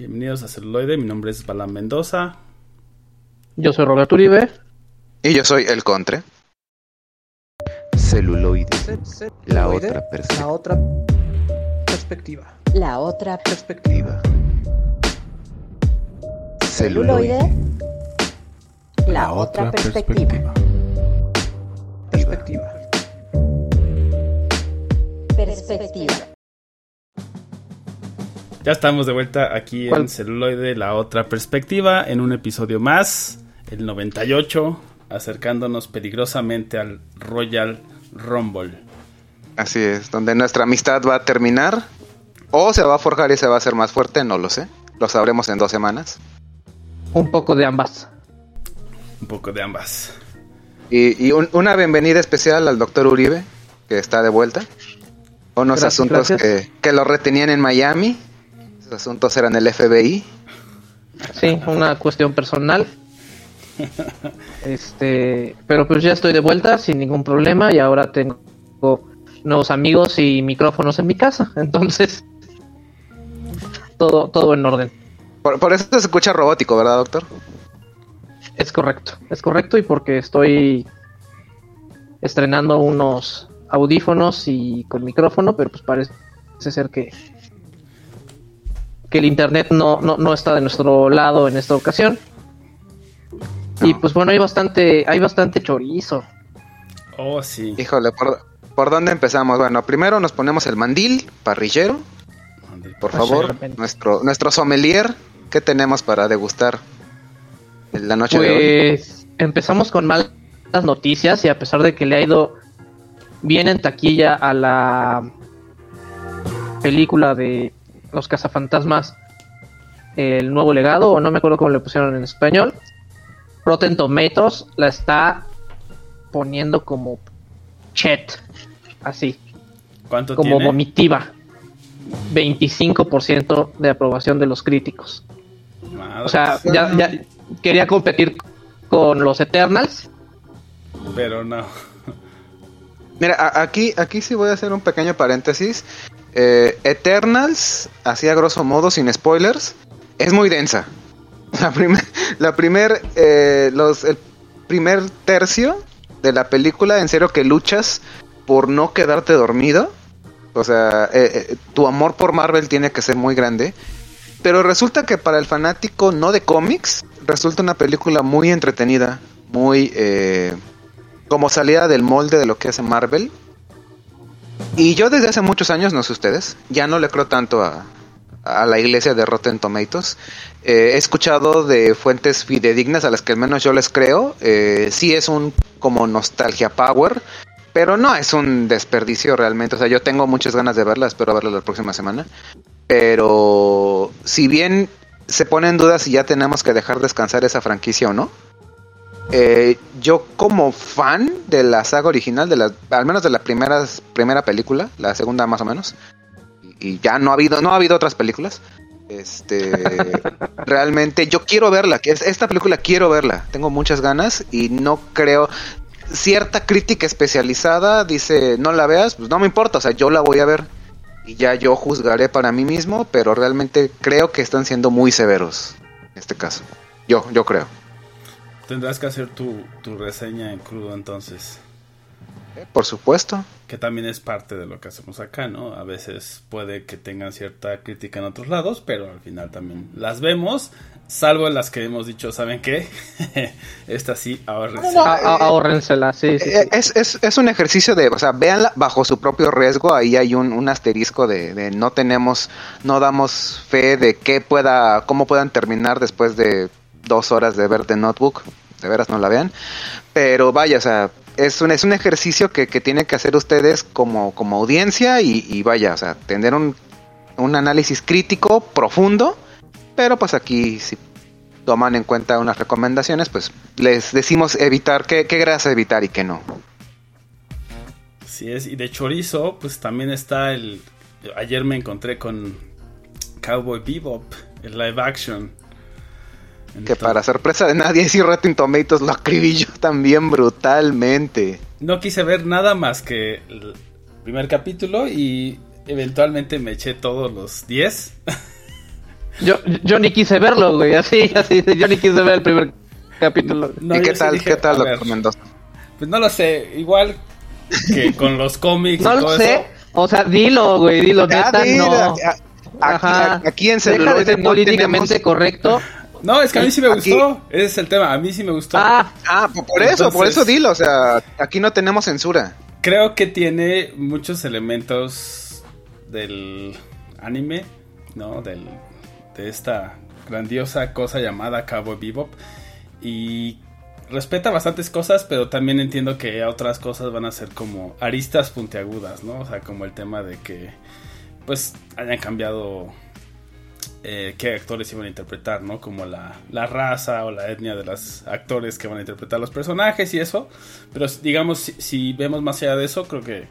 Bienvenidos a Celuloide, mi nombre es Balam Mendoza. Yo soy Roberto Uribe. Y yo soy El Contre. Celuloide. La otra perspectiva. La otra perspectiva. La otra Perspectiva. celuloide. La, otra, perspectiva. Perspectiva. Perspectiva. Ya estamos de vuelta aquí ¿Cuál? en Celuloide, la otra perspectiva, en un episodio más, el 98, acercándonos peligrosamente al Royal Rumble. Así es, donde nuestra amistad va a terminar. O se va a forjar y se va a hacer más fuerte, no lo sé. Lo sabremos en dos semanas. Un poco de ambas. Un poco de ambas. Y, y un- una bienvenida especial al doctor Uribe, que está de vuelta. Unos Gracias, asuntos gracias. Que, que lo retenían en Miami. Esos asuntos eran el FBI. Sí, una cuestión personal. Este, pero pues ya estoy de vuelta sin ningún problema y ahora tengo nuevos amigos y micrófonos en mi casa, entonces todo todo en orden. Por, por eso se escucha robótico, ¿verdad, doctor? Es correcto, es correcto y porque estoy estrenando unos audífonos y con micrófono, pero pues parece ser que que el internet no, no, no está de nuestro lado en esta ocasión. Y pues bueno, hay bastante, hay bastante chorizo. Oh, sí. Híjole, ¿por, por dónde empezamos? Bueno, primero nos ponemos el mandil, parrillero. Por favor, Parrillero. nuestro, nuestro sommelier. ¿Qué tenemos para degustar en la noche de hoy? Pues empezamos con malas noticias y a pesar de que le ha ido bien en taquilla a la película de Los cazafantasmas El nuevo legado, o no me acuerdo cómo le pusieron en español, Rotten Tomatoes la está poniendo como chet, así, ¿Cuánto como tiene? vomitiva. 25% de aprobación de los críticos. O sea, ya, ya quería competir con los Eternals. Pero no. Mira, aquí, aquí sí voy a hacer un pequeño paréntesis. Eh, Eternals, así a grosso modo, sin spoilers, es muy densa. La primer, la primer, eh, los, el primer tercio de la película, en serio que luchas por no quedarte dormido. O sea, eh, eh, tu amor por Marvel tiene que ser muy grande. Pero resulta que para el fanático no de cómics, resulta una película muy entretenida, muy eh, como salida del molde de lo que hace Marvel. Y yo desde hace muchos años, no sé ustedes, ya no le creo tanto a, la iglesia de Rotten Tomatoes. Eh, he escuchado de fuentes fidedignas a las que al menos yo les creo. Eh, sí es un como nostalgia power, pero no es un desperdicio realmente. O sea, yo tengo muchas ganas de verla, espero verla la próxima semana. Pero si bien se pone en duda si ya tenemos que dejar descansar esa franquicia o no, eh, yo como fan de la saga original, de la, al menos de la primera, primera película, la segunda más o menos, y, ya no ha habido, no ha habido otras películas. Este, realmente yo quiero verla, que es, esta película quiero verla, tengo muchas ganas y no creo. Cierta crítica especializada dice no la veas, pues no me importa, o sea, yo la voy a ver y ya yo juzgaré para mí mismo, pero realmente creo que están siendo muy severos en este caso. Yo, yo creo. Tendrás que hacer tu, tu reseña en crudo entonces. Eh, Por supuesto. Que también es parte de lo que hacemos acá, ¿no? A veces puede que tengan cierta crítica en otros lados, pero al final también las vemos. Salvo las que hemos dicho, ¿saben qué? Esta sí, ahora A- a- ahórrensela, sí, sí, sí. Eh, Es, es, es un ejercicio de, o sea, véanla bajo su propio riesgo, ahí hay un, un asterisco de, de no tenemos, no damos fe de qué pueda, cómo puedan terminar después de dos horas de ver The Notebook, de veras no la vean, pero vaya, o sea, es un, es un ejercicio que, que tienen que hacer ustedes como, como audiencia y, vaya, o sea, tener un, un análisis crítico profundo, pero pues aquí si toman en cuenta unas recomendaciones, pues les decimos evitar qué, qué grasa evitar y qué no. Así es, y de chorizo, pues también está el... Ayer me encontré con Cowboy Bebop, el live action. Que para sorpresa de nadie, si Rotten Tomatoes lo acribilló también brutalmente. No quise ver nada más que el primer capítulo y eventualmente me eché todos los 10. Yo, yo ni quise verlo, güey, así, así, yo ni quise ver el primer capítulo. No, ¿Y qué sí tal, dije, qué tal, ver, Mendoza? Pues no lo sé, igual que con los cómics No y lo todo sé, eso. o sea, dilo, güey, dilo, Ya, neta, no. Aquí, Ajá. a- aquí en Deja de ser políticamente tenemos- correcto. No, es que a mí sí me Aquí- gustó. Ese es el tema. A mí sí me gustó. Ah, Ah, por por eso, por eso dilo, o sea, aquí no tenemos censura. Creo que tiene muchos elementos del anime, ¿no? Del, de esta grandiosa cosa llamada Cowboy Bebop. Y respeta bastantes cosas, pero también entiendo que otras cosas van a ser como aristas puntiagudas, ¿no? O sea, como el tema de que, pues, hayan cambiado eh, qué actores iban a interpretar, ¿no? Como la, la raza o la etnia de los actores que van a interpretar los personajes y eso. Pero digamos, si, si vemos más allá de eso, creo que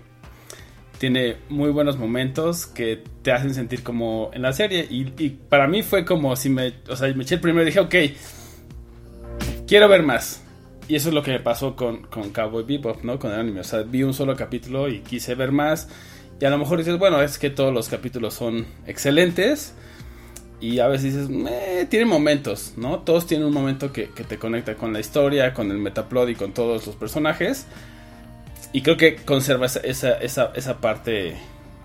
tiene muy buenos momentos que te hacen sentir como en la serie. Y, y para mí fue como si me, o sea, me eché el primero y dije, ok, quiero ver más. Y eso es lo que me pasó con, con Cowboy Bebop, ¿no? Con el anime. O sea, vi un solo capítulo y quise ver más. Y a lo mejor dices, bueno, es que todos los capítulos son excelentes. Y a veces dices, "Meh, tiene momentos, ¿no? Todos tienen un momento que, te conecta con la historia, con el metaplot y con todos los personajes. Y creo que conserva esa, esa, esa, esa parte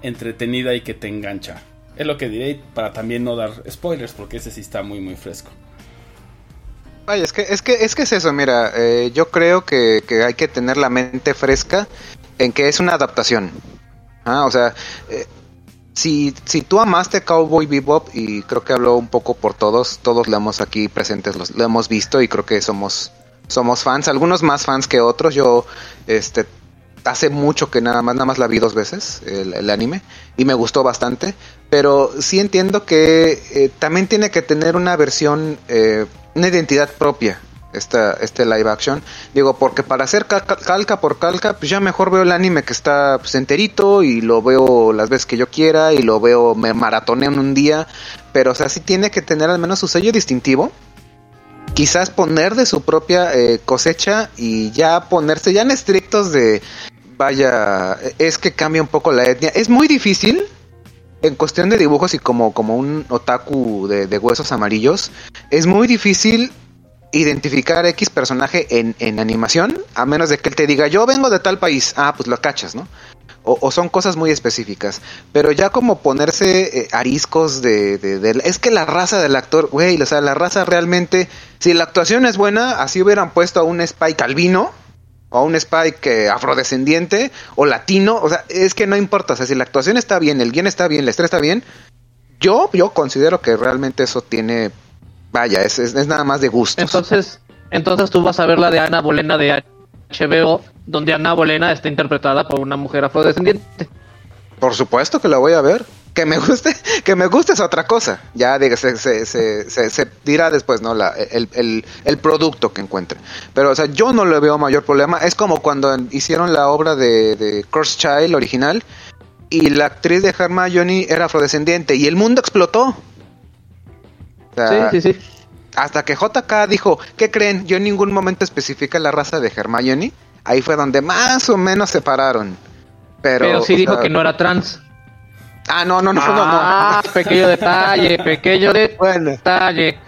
entretenida y que te engancha. Es lo que diré para también no dar spoilers, porque ese sí está muy, muy fresco. Vaya, es que es que es que es eso, mira, eh, yo creo que, que hay que tener la mente fresca en que es una adaptación. Ah, o sea, eh, si, si tú amaste Cowboy Bebop y creo que hablo un poco por todos, todos lo hemos aquí presentes, los, lo hemos visto y creo que somos somos fans, algunos más fans que otros. Yo este hace mucho que nada más nada más la vi dos veces el, el anime y me gustó bastante, pero sí entiendo que eh, también tiene que tener una versión eh, una identidad propia esta, este live action. Digo, porque para hacer calca, por calca, pues ya mejor veo el anime que está pues, enterito y lo veo las veces que yo quiera y lo veo, me maratoneo en un día. Pero, o sea, sí tiene que tener al menos su sello distintivo. Quizás poner de su propia eh, cosecha y ya ponerse ya en estrictos de, vaya, es que cambia un poco la etnia. Es muy difícil en cuestión de dibujos y como, como un otaku de huesos amarillos, es muy difícil identificar X personaje en, en animación, a menos de que él te diga, yo vengo de tal país, ah, pues lo cachas, ¿no? O, o son cosas muy específicas. Pero ya como ponerse eh, ariscos de, de, de- Es que la raza del actor, güey, o sea, la raza realmente... Si la actuación es buena, así hubieran puesto a un Spike albino, o a un Spike eh, afrodescendiente, o latino, o sea, es que no importa, o sea, si la actuación está bien, el guion está bien, la estrella está bien, yo, yo considero que realmente eso tiene... Vaya, es, es, es nada más de gusto. entonces, entonces tú vas a ver la de Ana Bolena de HBO, donde Ana Bolena está interpretada por una mujer afrodescendiente. Por supuesto que la voy a ver. Que me guste, que me guste es otra cosa. Ya diga, se, se, se, se, se dirá después, ¿no? La, el, el, el producto que encuentre. Pero, o sea, yo no le veo mayor problema. Es como cuando hicieron la obra de, de Curse Child original y la actriz de Hermione era afrodescendiente y el mundo explotó. Sea, Sí, sí, sí. Hasta que JK dijo, ¿qué creen? Yo en ningún momento especifica la raza de Hermione. Ahí fue donde más o menos se pararon. Pero, Pero, sí dijo sea, que no era trans. Ah, no, no, no, no, no. Ah, pequeño detalle, pequeño Bueno, detalle.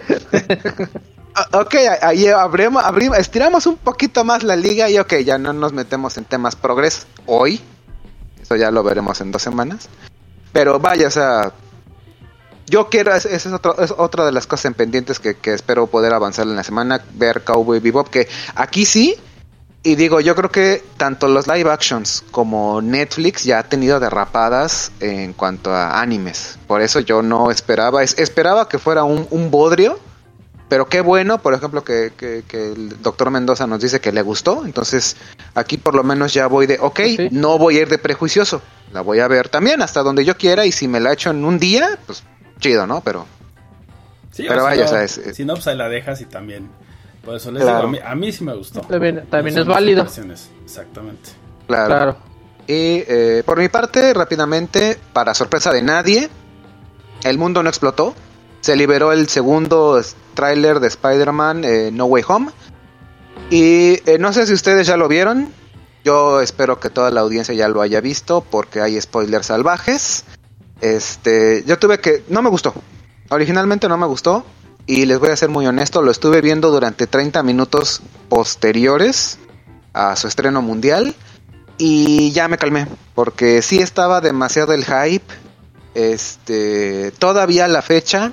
ok, ahí abrimos, abrimos, estiramos un poquito más la liga y ok, ya no nos metemos en temas progres hoy. Eso ya lo veremos en dos semanas. Pero vaya, o sea, yo quiero, esa es, es otra de las cosas en pendientes que, que espero poder avanzar en la semana, ver Cowboy Bebop, que aquí sí, y digo, yo creo que tanto los live actions como Netflix ya ha tenido derrapadas en cuanto a animes. Por eso yo no esperaba, es- esperaba que fuera un, un bodrio, pero qué bueno, por ejemplo, que, que- que el doctor Mendoza nos dice que le gustó. Entonces, aquí por lo menos ya voy de, ok, Sí. no voy a ir de prejuicioso. La voy a ver también hasta donde yo quiera y si me la echo en un día, pues chido, ¿no? Pero Sí, Pero o vaya, si no, o sea, es- es- Si no, pues ahí la dejas y también. Por eso les Claro. digo, a mí, a mí sí me gustó. También, es válido. Exactamente. claro. Claro. Y eh, por mi parte, rápidamente, para sorpresa de nadie, el mundo no explotó. Se liberó el segundo tráiler de Spider-Man eh, No Way Home. Y eh, no sé si ustedes ya lo vieron. Yo espero que toda la audiencia ya lo haya visto porque hay spoilers salvajes. Este, yo tuve que... No me gustó. Originalmente no me gustó y les voy a ser muy honesto, lo estuve viendo durante 30 minutos posteriores a su estreno mundial y ya me calmé porque sí estaba demasiado el hype. Este, todavía la fecha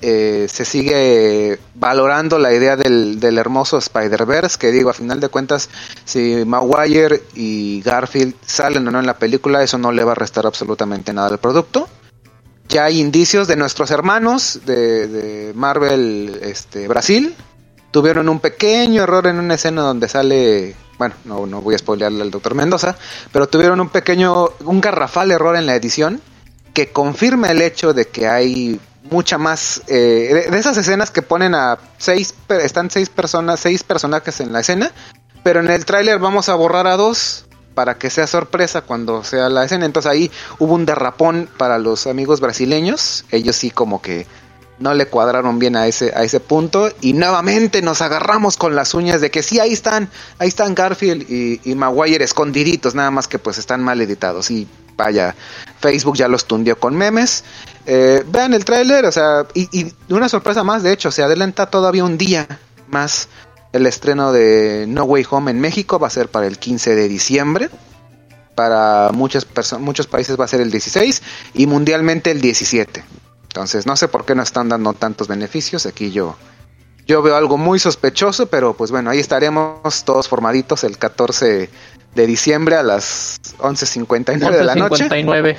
eh, se sigue valorando la idea del, del hermoso Spider-Verse, que digo, a final de cuentas, si Maguire y Garfield salen o no en la película, eso no le va a restar absolutamente nada al producto. Ya hay indicios de nuestros hermanos de, Marvel este, Brasil. Tuvieron un pequeño error en una escena donde sale, bueno, no, no voy a spoilearle al doctor Mendoza, pero tuvieron un pequeño, un garrafal error en la edición que confirma el hecho de que hay mucha más eh, de, esas escenas que ponen a seis están seis personas seis personajes en la escena pero en el tráiler vamos a borrar a dos para que sea sorpresa cuando sea la escena. Entonces ahí hubo un derrapón para los amigos brasileños. Ellos sí como que no le cuadraron bien a ese a ese punto. Y nuevamente nos agarramos con las uñas de que sí ahí están ahí están Garfield y, y Maguire escondiditos nada más que pues están mal editados. Y vaya Facebook ya los tundió con memes eh, vean el tráiler, o sea, y, una sorpresa más, de hecho, se adelanta todavía un día más el estreno de No Way Home en México, va a ser para el 15 de diciembre. Para muchas muchos países va a ser el 16 y mundialmente el 17. Entonces, no sé por qué no están dando tantos beneficios. Aquí yo, yo veo algo muy sospechoso, pero pues bueno, ahí estaremos todos formaditos el 14 de diciembre a las 11.59 de la noche 59.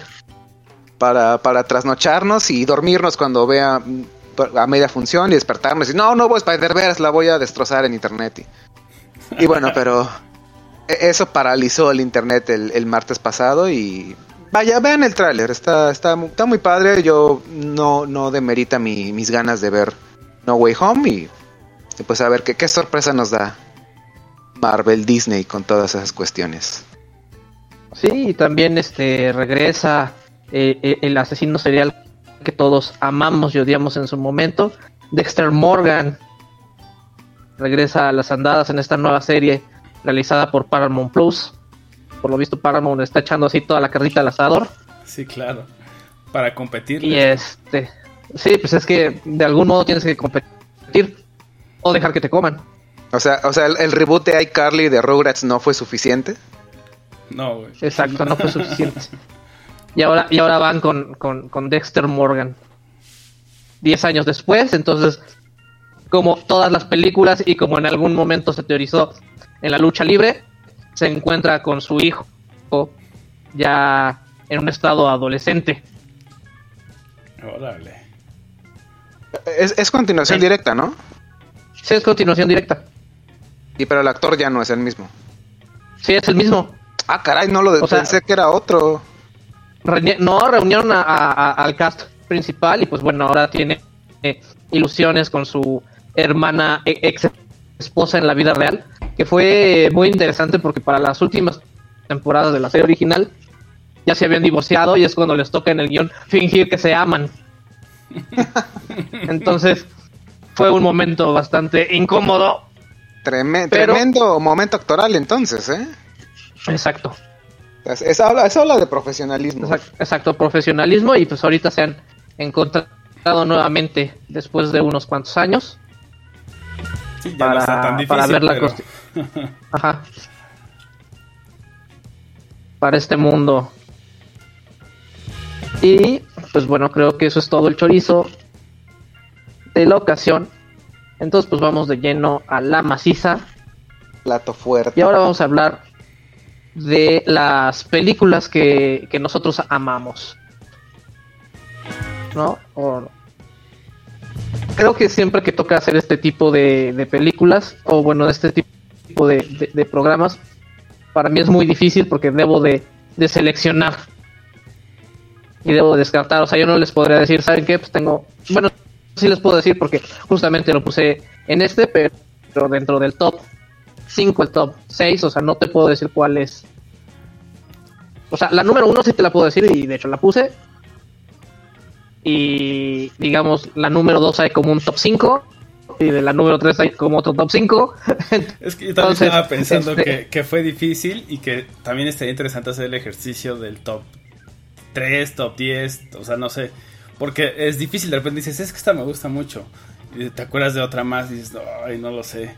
para, para trasnocharnos y dormirnos cuando vea mm, a media función y despertarnos y no, no voy a Spider-Verse, la voy a destrozar en internet. Y, y bueno, pero e- eso paralizó el internet el, el martes pasado y vaya, vean el tráiler, está, está, está muy padre, yo no, no demerita mi- mis ganas de ver No Way Home y, y pues a ver qué, qué sorpresa nos da Marvel Disney con todas esas cuestiones. Sí, y también este regresa eh, eh, el asesino serial que todos amamos y odiamos en su momento, Dexter Morgan. Regresa a las andadas en esta nueva serie realizada por Paramount Plus. Por lo visto Paramount está echando así toda la carrita al asador. Sí, claro. Para competir. Y este, sí, pues es que de algún modo tienes que competir o dejar que te coman. O sea, o sea el, el reboot de iCarly de Rugrats no fue suficiente. No, güey. Exacto, no fue suficiente. Y ahora, y ahora van con, con, con Dexter Morgan. Diez años después, entonces, como todas las películas y como en algún momento se teorizó en la lucha libre, se encuentra con su hijo ya en un estado adolescente. Órale. Es, es continuación Sí. directa, ¿no? Sí, es continuación directa. Y pero el actor ya no es el mismo. Sí, es el mismo. Ah, caray, no lo de- O sea- pensé que era otro. Reuni- no, reunieron a- a- a- al cast principal y pues bueno, ahora tiene eh, ilusiones con su hermana e- ex esposa en la vida real, que fue muy interesante porque para las últimas temporadas de la serie original ya se habían divorciado y es cuando les toca en el guion fingir que se aman. Entonces fue un momento bastante incómodo. Treme- Pero- Tremendo momento actoral entonces, ¿eh? Exacto. Es, es habla, de profesionalismo. Exacto, exacto, profesionalismo y pues ahorita se han encontrado nuevamente después de unos cuantos años Sí, ya para, no está tan difícil. para ver la pero- cuestión. Ajá. Para este mundo. Y pues bueno, creo que eso es todo el chorizo de la ocasión. Entonces pues vamos de lleno a la maciza. Plato fuerte. Y ahora vamos a hablar de las películas que, que nosotros amamos. ¿No? O- Creo que siempre que toca hacer este tipo de, de películas, o bueno, de este tipo de, de- de programas, para mí es muy difícil porque debo de, de seleccionar y debo descartar. O sea, yo no les podría decir, ¿saben qué? Pues tengo. Bueno, sí les puedo decir porque justamente lo puse en este, pero dentro del top 5, el top 6, o sea, no te puedo decir cuál es. O sea, la número 1 sí te la puedo decir y de hecho la puse. Y digamos, la número 2 hay como un top 5. Y de la número 3 hay como otro top 5. Es que yo también Entonces, estaba pensando este- que, que fue difícil y que también estaría interesante hacer el ejercicio del top 3, top 10, o sea, no sé, Porque es difícil, de repente dices, es que esta me gusta mucho. Y te acuerdas de otra más y dices, ay, no lo sé.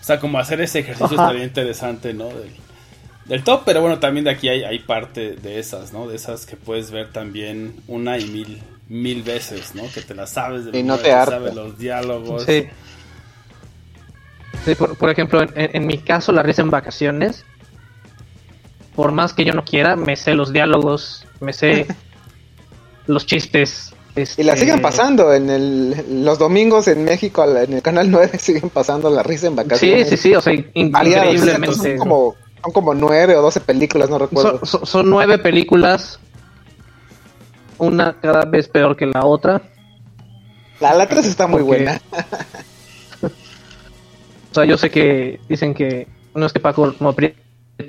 O sea, como hacer ese ejercicio Ajá. estaría interesante, ¿no? Del, del top, pero bueno, también de aquí hay, hay parte de esas, ¿no? De esas que puedes ver también una y mil, mil veces, ¿no? Que te las sabes de Y no te sabes los diálogos. Sí. Sí, por, por ejemplo, en, en mi caso, la risa en vacaciones, por más que yo no quiera, me sé los diálogos, me sé los chistes. Y la este, siguen pasando en el, los domingos en México, en el canal 9 siguen pasando la risa en Sí, vacaciones. sí, sí, o sea, in- Variadas, Son increíblemente. como, son como nueve o doce películas, no recuerdo. Son, son- son nueve películas, una cada vez peor que la otra. La, la 3 está muy Porque- buena. O sea, yo sé que dicen que no es que Paco no apriete,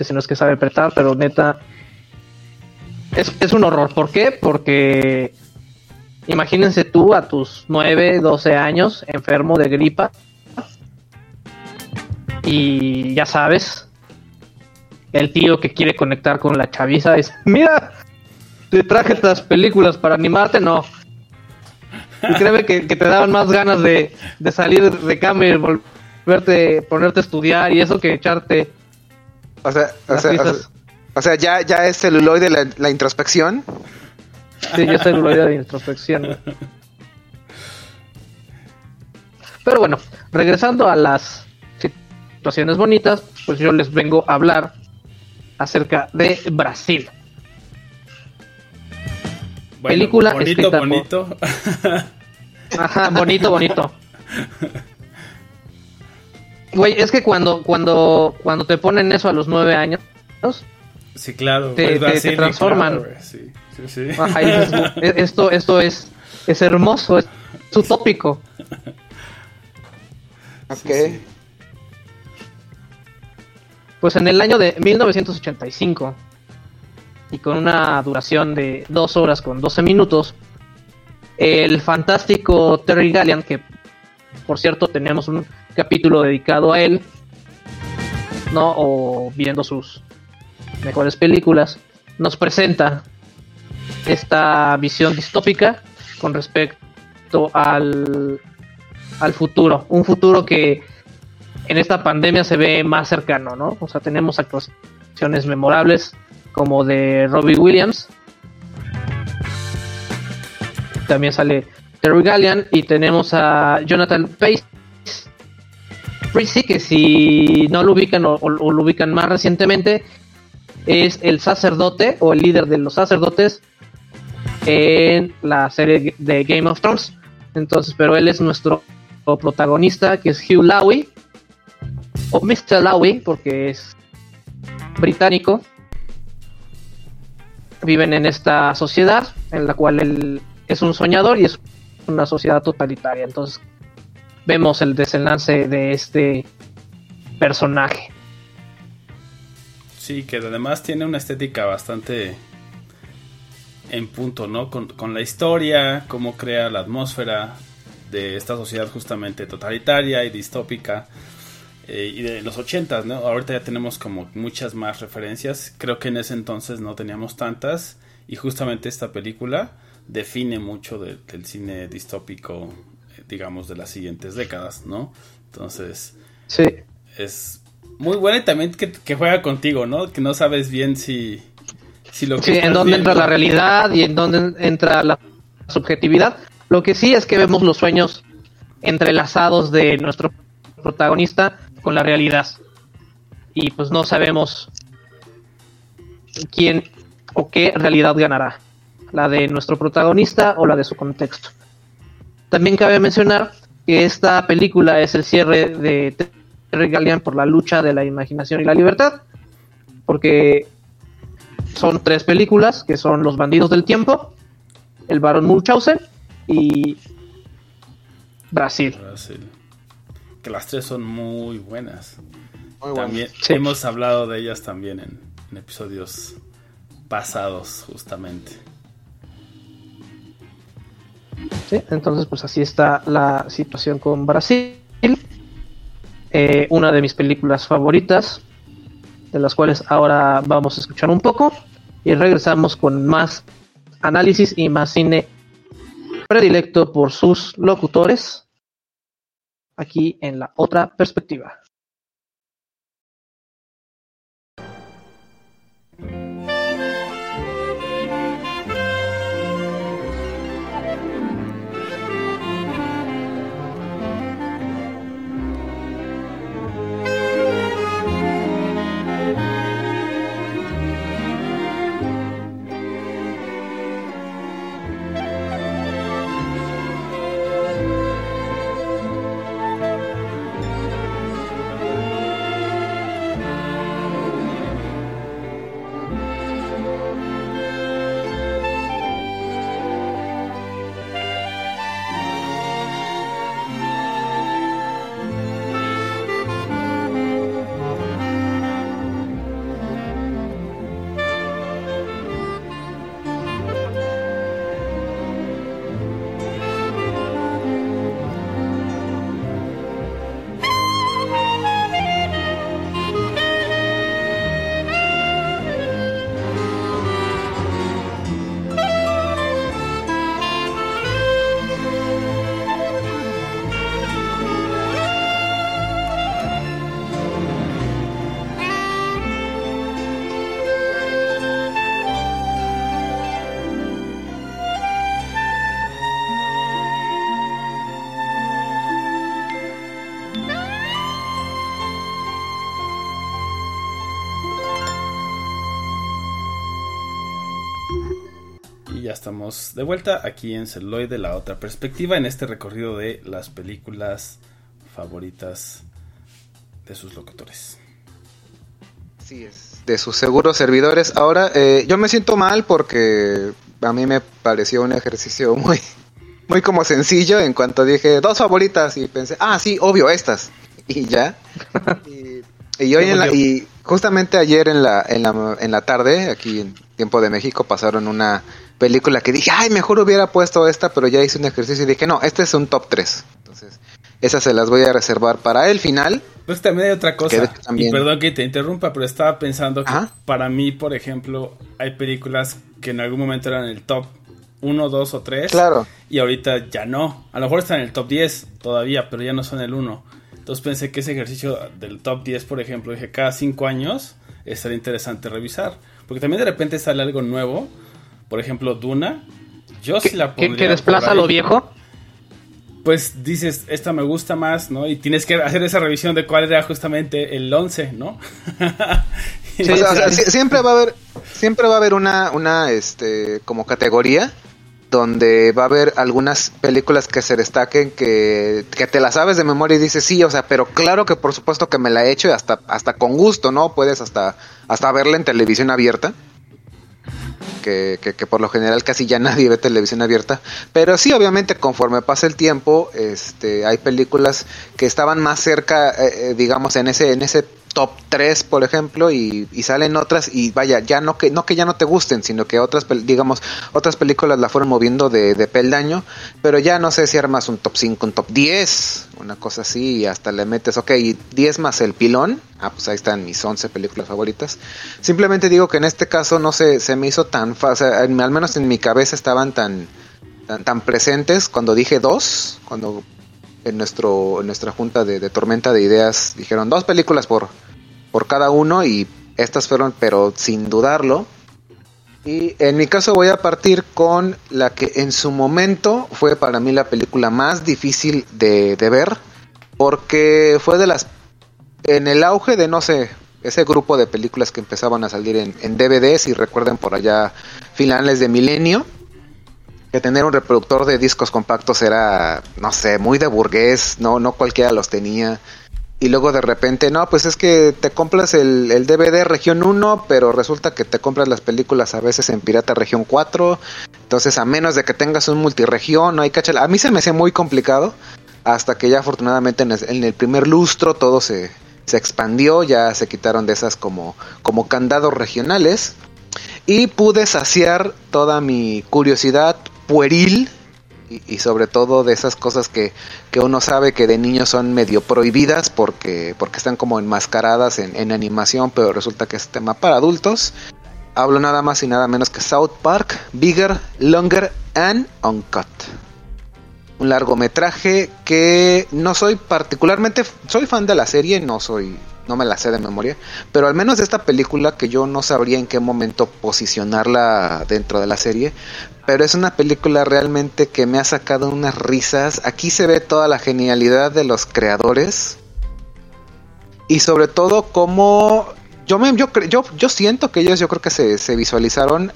sino es que sabe apretar, pero neta es, es un horror. ¿Por qué? Porque imagínense tú a tus 9, 12 años enfermo de gripa y ya sabes, el tío que quiere conectar con la chaviza es, mira, te traje estas películas para animarte, no. Y créeme que, que te daban más ganas de, de salir de cama y volverte, ponerte a estudiar y eso que echarte O sea, o sea, o risas. sea, o sea, ya, ya es celuloide la, la introspección. Sí, yo estoy gloria de introspección. Pero bueno, regresando a las situaciones bonitas, pues yo les vengo a hablar acerca de Brasil. Bueno, Película bonito, bonito. Ajá, bonito, bonito. Güey, es que cuando, cuando, cuando te ponen eso a los nueve años, sí, claro. Te- pues, transforman. claro, sí, sí, ajá, dices, "E- esto, esto es, es hermoso, es utópico. Ok. sí. Pues en el año de 1985, y con una duración de 2 horas con 12 minutos, el fantástico Terry Gallian, que por cierto tenemos un capítulo dedicado a él, ¿no? O viendo sus mejores películas, nos presenta esta visión distópica con respecto al, al futuro. Un futuro que en esta pandemia se ve más cercano, ¿no? O sea, tenemos actuaciones memorables como de Robbie Williams. También sale Terry Gallian y tenemos a Jonathan Pace. Que si no lo ubican o lo ubican más recientemente, es el sacerdote o el líder de los sacerdotes en la serie de Game of Thrones. Entonces, pero él es nuestro protagonista, que es Hugh Laurie, o Mr. Laurie, porque es británico. Viven en esta sociedad en la cual él es un soñador y es una sociedad totalitaria. Entonces, vemos el desenlace de este personaje. Sí, que además tiene una estética bastante en punto, ¿no? Con, con la historia, cómo crea la atmósfera de esta sociedad justamente totalitaria y distópica. eh, y de los ochentas, ¿no? Ahorita ya tenemos como muchas más referencias. Creo que en ese entonces no teníamos tantas. Y justamente esta película define mucho de- del cine distópico, eh, digamos, de las siguientes décadas, ¿no? Entonces, Sí, es muy buena y también que, que juega contigo, ¿no? Que no sabes bien si, si lo que sí en dónde entra la realidad y en dónde entra la subjetividad. Lo que sí es que vemos los sueños entrelazados de nuestro protagonista con la realidad. Y pues no sabemos quién o qué realidad ganará. La de nuestro protagonista o la de su contexto. También cabe mencionar que esta película es el cierre de Terry Gallian por la lucha de la imaginación y la libertad. Porque son tres películas que son Los Bandidos del Tiempo, El Barón Munchausen y Brasil. Brasil. Que las tres son muy buenas. Muy. También Sí. hemos hablado de ellas también en, en episodios pasados, justamente. ¿sí? Entonces, pues así está la situación con Brasil. Eh, una de mis películas favoritas, de las cuales ahora vamos a escuchar un poco. Y regresamos con más análisis y más cine predilecto por sus locutores, aquí en la otra perspectiva. Estamos de vuelta aquí en Celuloide, la otra perspectiva, en este recorrido de las películas favoritas de sus locutores. Así es. De sus seguros servidores. Ahora, eh, yo me siento mal porque a mí me pareció un ejercicio muy, muy como sencillo en cuanto dije dos favoritas y pensé, ah, sí, obvio, estas. Y ya. y, y hoy en la, y justamente ayer en la, en la, en la tarde, aquí en Tiempo de México, pasaron una película que dije, ay, mejor hubiera puesto esta, pero ya hice un ejercicio y dije, no, este es un top 3. Entonces, esas se las voy a reservar para el final. Pues también hay otra cosa, Que también- y perdón que te interrumpa, pero estaba pensando que Ajá. para mí, por ejemplo, hay películas que en algún momento eran el top 1, 2 o 3. Claro. Y ahorita ya no. A lo mejor están en el top 10 todavía, pero ya no son el 1. Entonces pensé que ese ejercicio del top 10, por ejemplo, dije cada 5 años estaría interesante revisar. Porque también de repente sale algo nuevo. Por ejemplo, Duna. Yo sí la que, pondría que desplaza lo viejo. Pues dices, esta me gusta más, ¿no? Y tienes que hacer esa revisión de cuál era justamente el 11, ¿no? O sea, o sea, si- siempre va a haber, siempre va a haber una, una, este, como categoría donde va a haber algunas películas que se destaquen que, que te las sabes de memoria y dices sí, o sea, pero claro que por supuesto que me la he hecho y hasta, hasta con gusto, ¿no? Puedes hasta, hasta verla en televisión abierta. Que, que, que por lo general casi ya nadie ve televisión abierta. Pero sí, obviamente, conforme pasa el tiempo, este, hay películas que estaban más cerca, eh, eh, digamos, en ese, en ese top 3, por ejemplo, y, salen otras, y vaya, ya no que, no que ya no te gusten, sino que otras, digamos, otras películas la fueron moviendo de, de peldaño, pero ya no sé si armas un top 5, un top 10, una cosa así, y hasta le metes, ok, 10 más el pilón, ah, pues ahí están mis 11 películas favoritas. Simplemente digo que en este caso no se, se me hizo tan fácil, al menos en mi cabeza estaban tan, tan, tan presentes cuando dije dos, cuando en nuestro en nuestra junta de, tormenta de ideas dijeron dos películas por por cada uno y estas fueron pero sin dudarlo. Y en mi caso voy a partir con la que en su momento fue para mí la película más difícil de, de ver porque fue de las en el auge de no sé ese grupo de películas que empezaban a salir en, en DVD si recuerden por allá finales de milenio que tener un reproductor de discos compactos era, no sé, muy de burgués, no, no cualquiera los tenía. Y luego de repente, no, pues es que te compras el, el DVD región 1, pero resulta que te compras las películas a veces en pirata región 4. Entonces, a menos de que tengas un multiregión, no hay cacha. A mí se me hacía muy complicado, hasta que ya afortunadamente en el, en el primer lustro todo se, se expandió, ya se quitaron de esas como, como candados regionales y pude saciar toda mi curiosidad pueril y, sobre todo de esas cosas que, que uno sabe que de niños son medio prohibidas porque, porque están como enmascaradas en, en animación, pero resulta que es tema para adultos. Hablo nada más y nada menos que South Park, Bigger, Longer and Uncut. un largometraje que no soy particularmente, soy fan de la serie, no soy, no me la sé de memoria, pero al menos esta película que yo no sabría en qué momento posicionarla dentro de la serie, pero es una película realmente que me ha sacado unas risas. Aquí se ve toda la genialidad de los creadores y sobre todo cómo yo me yo, yo, yo siento que ellos yo creo que se, se visualizaron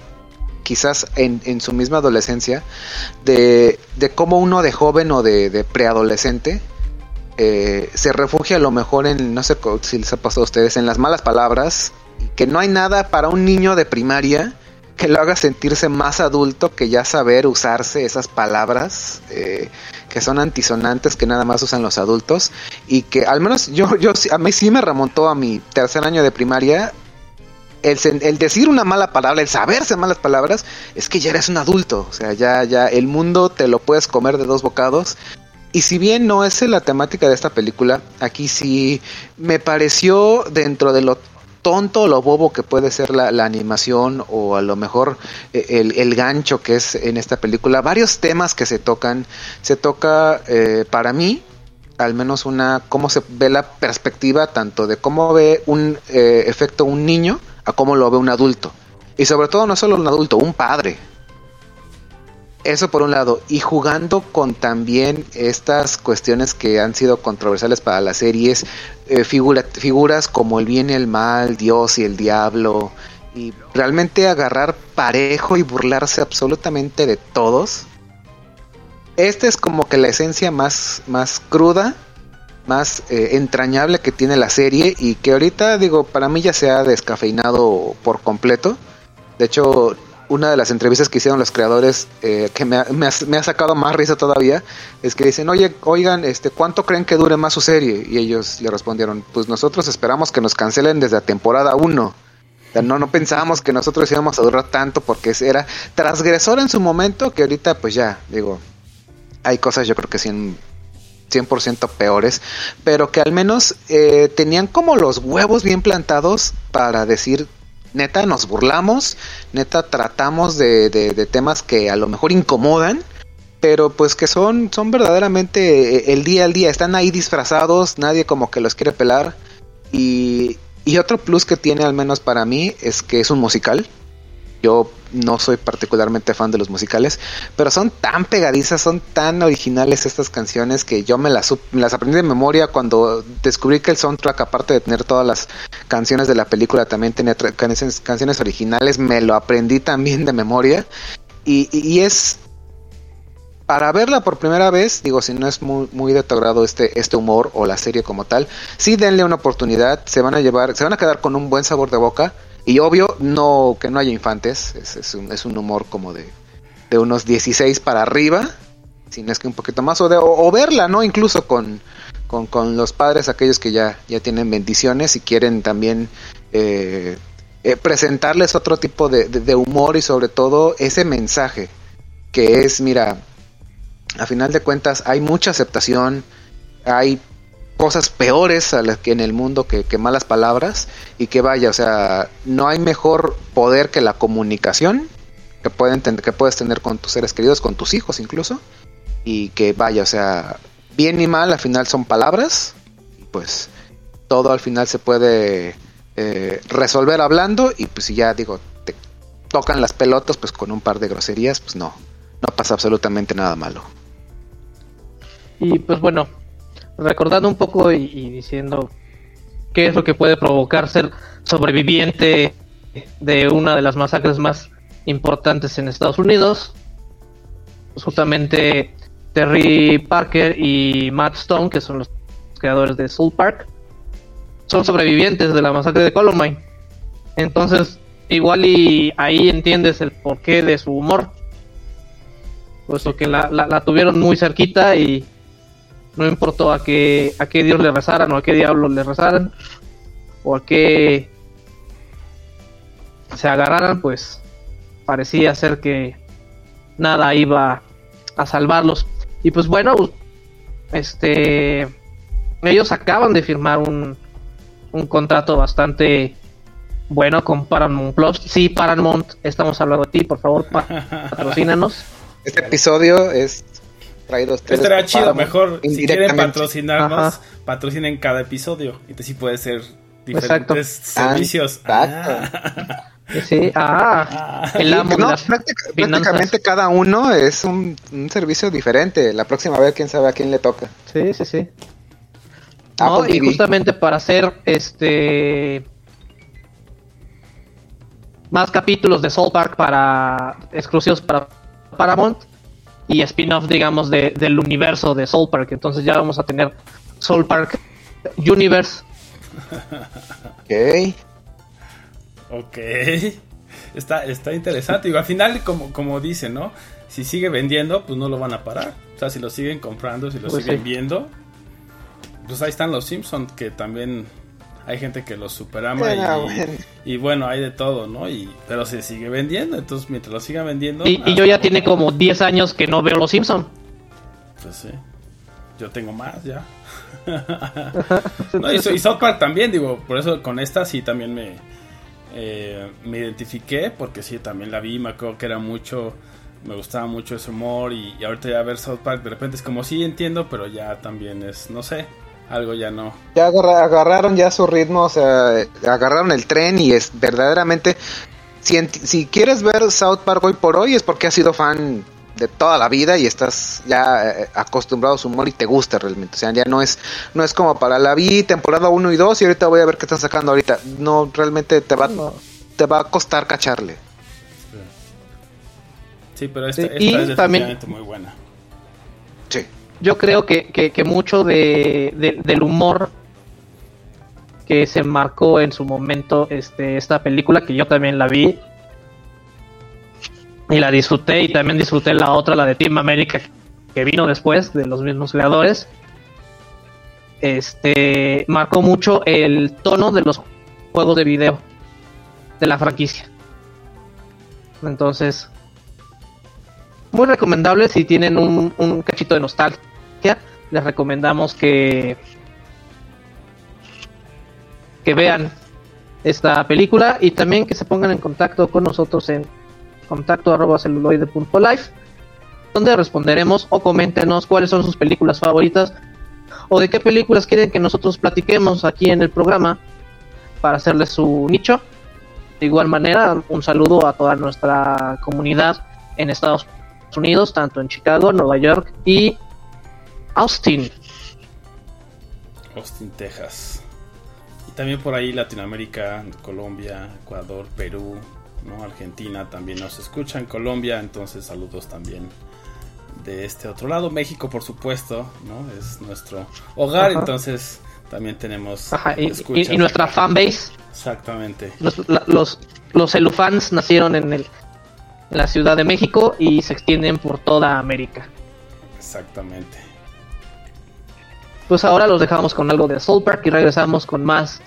quizás en, en su misma adolescencia de, de cómo uno de joven o de, de preadolescente eh, se refugia a lo mejor en, no sé si les ha pasado a ustedes, en las malas palabras, que no hay nada para un niño de primaria que lo haga sentirse más adulto que ya saber usarse esas palabras eh, que son antisonantes que nada más usan los adultos y que al menos yo, yo a mí sí me remontó a mi tercer año de primaria el, el decir una mala palabra, el saberse malas palabras, es que ya eres un adulto. O sea, ya, ya el mundo te lo puedes comer de dos bocados. Y si bien no es la temática de esta película, aquí sí me pareció dentro de lo tonto o lo bobo que puede ser la, animación o a lo mejor eh, el, el gancho que es en esta película, varios temas que se tocan. Se toca eh, para mí al menos una cómo se ve la perspectiva tanto de cómo ve un eh, efecto un niño a cómo lo ve un adulto y sobre todo no solo un adulto un padre eso por un lado y jugando con también estas cuestiones que han sido controversiales para las series eh, figura- figuras como el bien y el mal Dios y el diablo y realmente agarrar parejo y burlarse absolutamente de todos esta es como que la esencia más, más cruda, más eh, entrañable que tiene la serie y que ahorita, digo, para mí ya se ha descafeinado por completo. De hecho, una de las entrevistas que hicieron los creadores eh, que me ha, me ha- me ha sacado más risa todavía es que dicen, oye, oigan, este, ¿cuánto creen que dure más su serie? Y ellos le respondieron, pues nosotros esperamos que nos cancelen desde la temporada 1. O sea, no, no pensábamos que nosotros íbamos a durar tanto porque era transgresor en su momento que ahorita pues ya, digo, hay cosas yo creo que 100, 100% peores, pero que al menos eh, tenían como los huevos bien plantados para decir, neta, nos burlamos, neta, tratamos de, de- de temas que a lo mejor incomodan, pero pues que son, son verdaderamente eh, el día al día, están ahí disfrazados, nadie como que los quiere pelar. Y, y otro plus que tiene al menos para mí es que es un musical. Yo no soy particularmente fan de los musicales, pero son tan pegadizas, son tan originales estas canciones que yo me las, las aprendí de memoria cuando descubrí que el soundtrack, aparte de tener todas las canciones de la película, también tenía canciones, canciones originales, me lo aprendí también de memoria. Y es para verla por primera vez, digo, si no es muy, muy de tu agrado este, este humor o la serie como tal, sí denle una oportunidad, se van a llevar, se van a quedar con un buen sabor de boca. Y obvio, no que no haya infantes, es, un, es un humor como de, de unos 16 para arriba, si no es que un poquito más, o, de, o, verla, ¿no? Incluso con, con, con los padres, aquellos que ya, ya tienen bendiciones y quieren también eh, eh, presentarles otro tipo de humor y sobre todo ese mensaje que es, mira, a final de cuentas hay mucha aceptación, hay cosas peores a las que en el mundo que, malas palabras y que vaya, o sea, no hay mejor poder que la comunicación que, pueden que puedes tener con tus seres queridos, con tus hijos incluso, y que vaya, o sea, bien y mal al final son palabras, pues todo al final se puede eh, resolver hablando y pues si ya digo, te tocan las pelotas pues con un par de groserías, pues no, no pasa absolutamente nada malo. Y pues bueno, recordando un poco y, diciendo qué es lo que puede provocar ser sobreviviente de una de las masacres más importantes en Estados Unidos, justamente Terry Parker y Matt Stone, que son los creadores de Soul Park, son sobrevivientes de la masacre de Columbine. Entonces, igual y ahí entiendes el porqué de su humor. Puesto que la- la tuvieron muy cerquita y no importó a qué, a qué Dios le rezaran o a qué diablo le rezaran o a qué se agarraran, pues parecía ser que nada iba a salvarlos. Y pues bueno, este ellos acaban de firmar un, un contrato bastante bueno con Paramount Plus. Sí, Paramount, estamos hablando de ti, por favor, pa- patrocínanos. Este episodio es traído a ustedes. Estaría por chido, mejor si quieren patrocinarnos, Ajá. patrocinen cada episodio. Y sí puede ser diferentes Ah, servicios. exacto. Ah. Sí, ah, el amo No, práctica- prácticamente cada uno es un, un servicio diferente. La próxima vez, quién sabe a quién le toca. Sí, sí, sí. No, y TV. justamente para hacer este más capítulos de Soul Park para exclusivos para Paramount y spin-off digamos de- del universo de Soul Park entonces ya vamos a tener Soul Park Universe Ok. Ok. Está, está interesante. Digo, al final, como, como dicen, ¿no? Si sigue vendiendo, pues no lo van a parar. O sea, si lo siguen comprando, si lo Pues siguen sí. viendo. Pues ahí están los Simpsons, que también hay gente que los superama. Ah, y, bueno. y bueno, hay de todo, ¿no? Y, pero se sigue vendiendo. Entonces, mientras lo siga vendiendo. y, y ah, yo ya tiene como 10 años que no veo Los Simpson Pues sí. Yo tengo más ya. no, y, so- y South Park también, digo, por eso con esta sí también me, eh, me identifiqué, porque sí, también la vi, me acuerdo que era mucho, me gustaba mucho ese humor y, y ahorita ya ver South Park de repente es como sí entiendo, pero ya también es, no sé, algo ya no. Ya agarra- agarraron ya su ritmo, o sea, agarraron el tren y es verdaderamente... Si, si quieres ver South Park hoy por hoy es porque has sido fan de toda la vida y estás ya eh, acostumbrado a su humor y te gusta realmente. O sea, ya no es, no es como para la vi temporada 1 y 2 y ahorita voy a ver qué están sacando ahorita. No, realmente te va, No. te va a costar cacharle. Sí, pero esta, Sí, esta y es también- muy buena. Yo creo que, que, mucho de, de- del humor que se marcó en su momento este, esta película, que yo también la vi y la disfruté, y también disfruté la otra, la de Team America, que vino después de los mismos creadores. Este marcó mucho el tono de los juegos de video de la franquicia. Entonces, muy recomendable si tienen un cachito de nostalgia. Les recomendamos que que vean esta película y también que se pongan en contacto con nosotros en contacto arroba celuloide.life donde responderemos o coméntenos cuáles son sus películas favoritas o de qué películas quieren que nosotros platiquemos aquí en el programa para hacerles su nicho. De igual manera, un saludo a toda nuestra comunidad en Estados Unidos, tanto en Chicago, Nueva York y Austin. Austin, Texas. Y también por ahí Latinoamérica, Colombia, Ecuador, Perú, ¿no? Argentina también nos escuchan, Colombia, entonces saludos también de este otro lado. México, por supuesto, ¿no? Es nuestro hogar, Ajá. entonces también tenemos Ajá, y, escuchas y- y nuestra fanbase, Exactamente. los, la- los, los celufans nacieron en, el, en la Ciudad de México y se extienden por toda América. Exactamente. Pues ahora los dejamos con algo de Soul Park y regresamos con más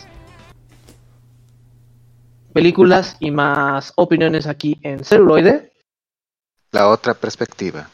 películas y más opiniones aquí en celuloide. La otra perspectiva.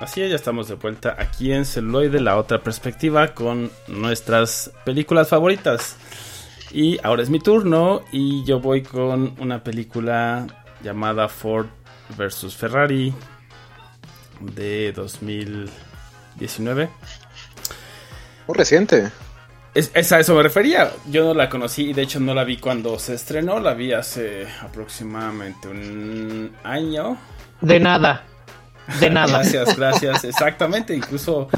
Así es, ya estamos de vuelta aquí en Celuloide, la otra perspectiva, con nuestras películas favoritas. Y ahora es mi turno y yo voy con una película llamada Ford vs. Ferrari de 2019. Muy reciente. Es, es a eso me refería. Yo no la conocí y de hecho no la vi cuando se estrenó. La vi hace aproximadamente un año. De nada. De nada. Gracias, gracias. Exactamente. Incluso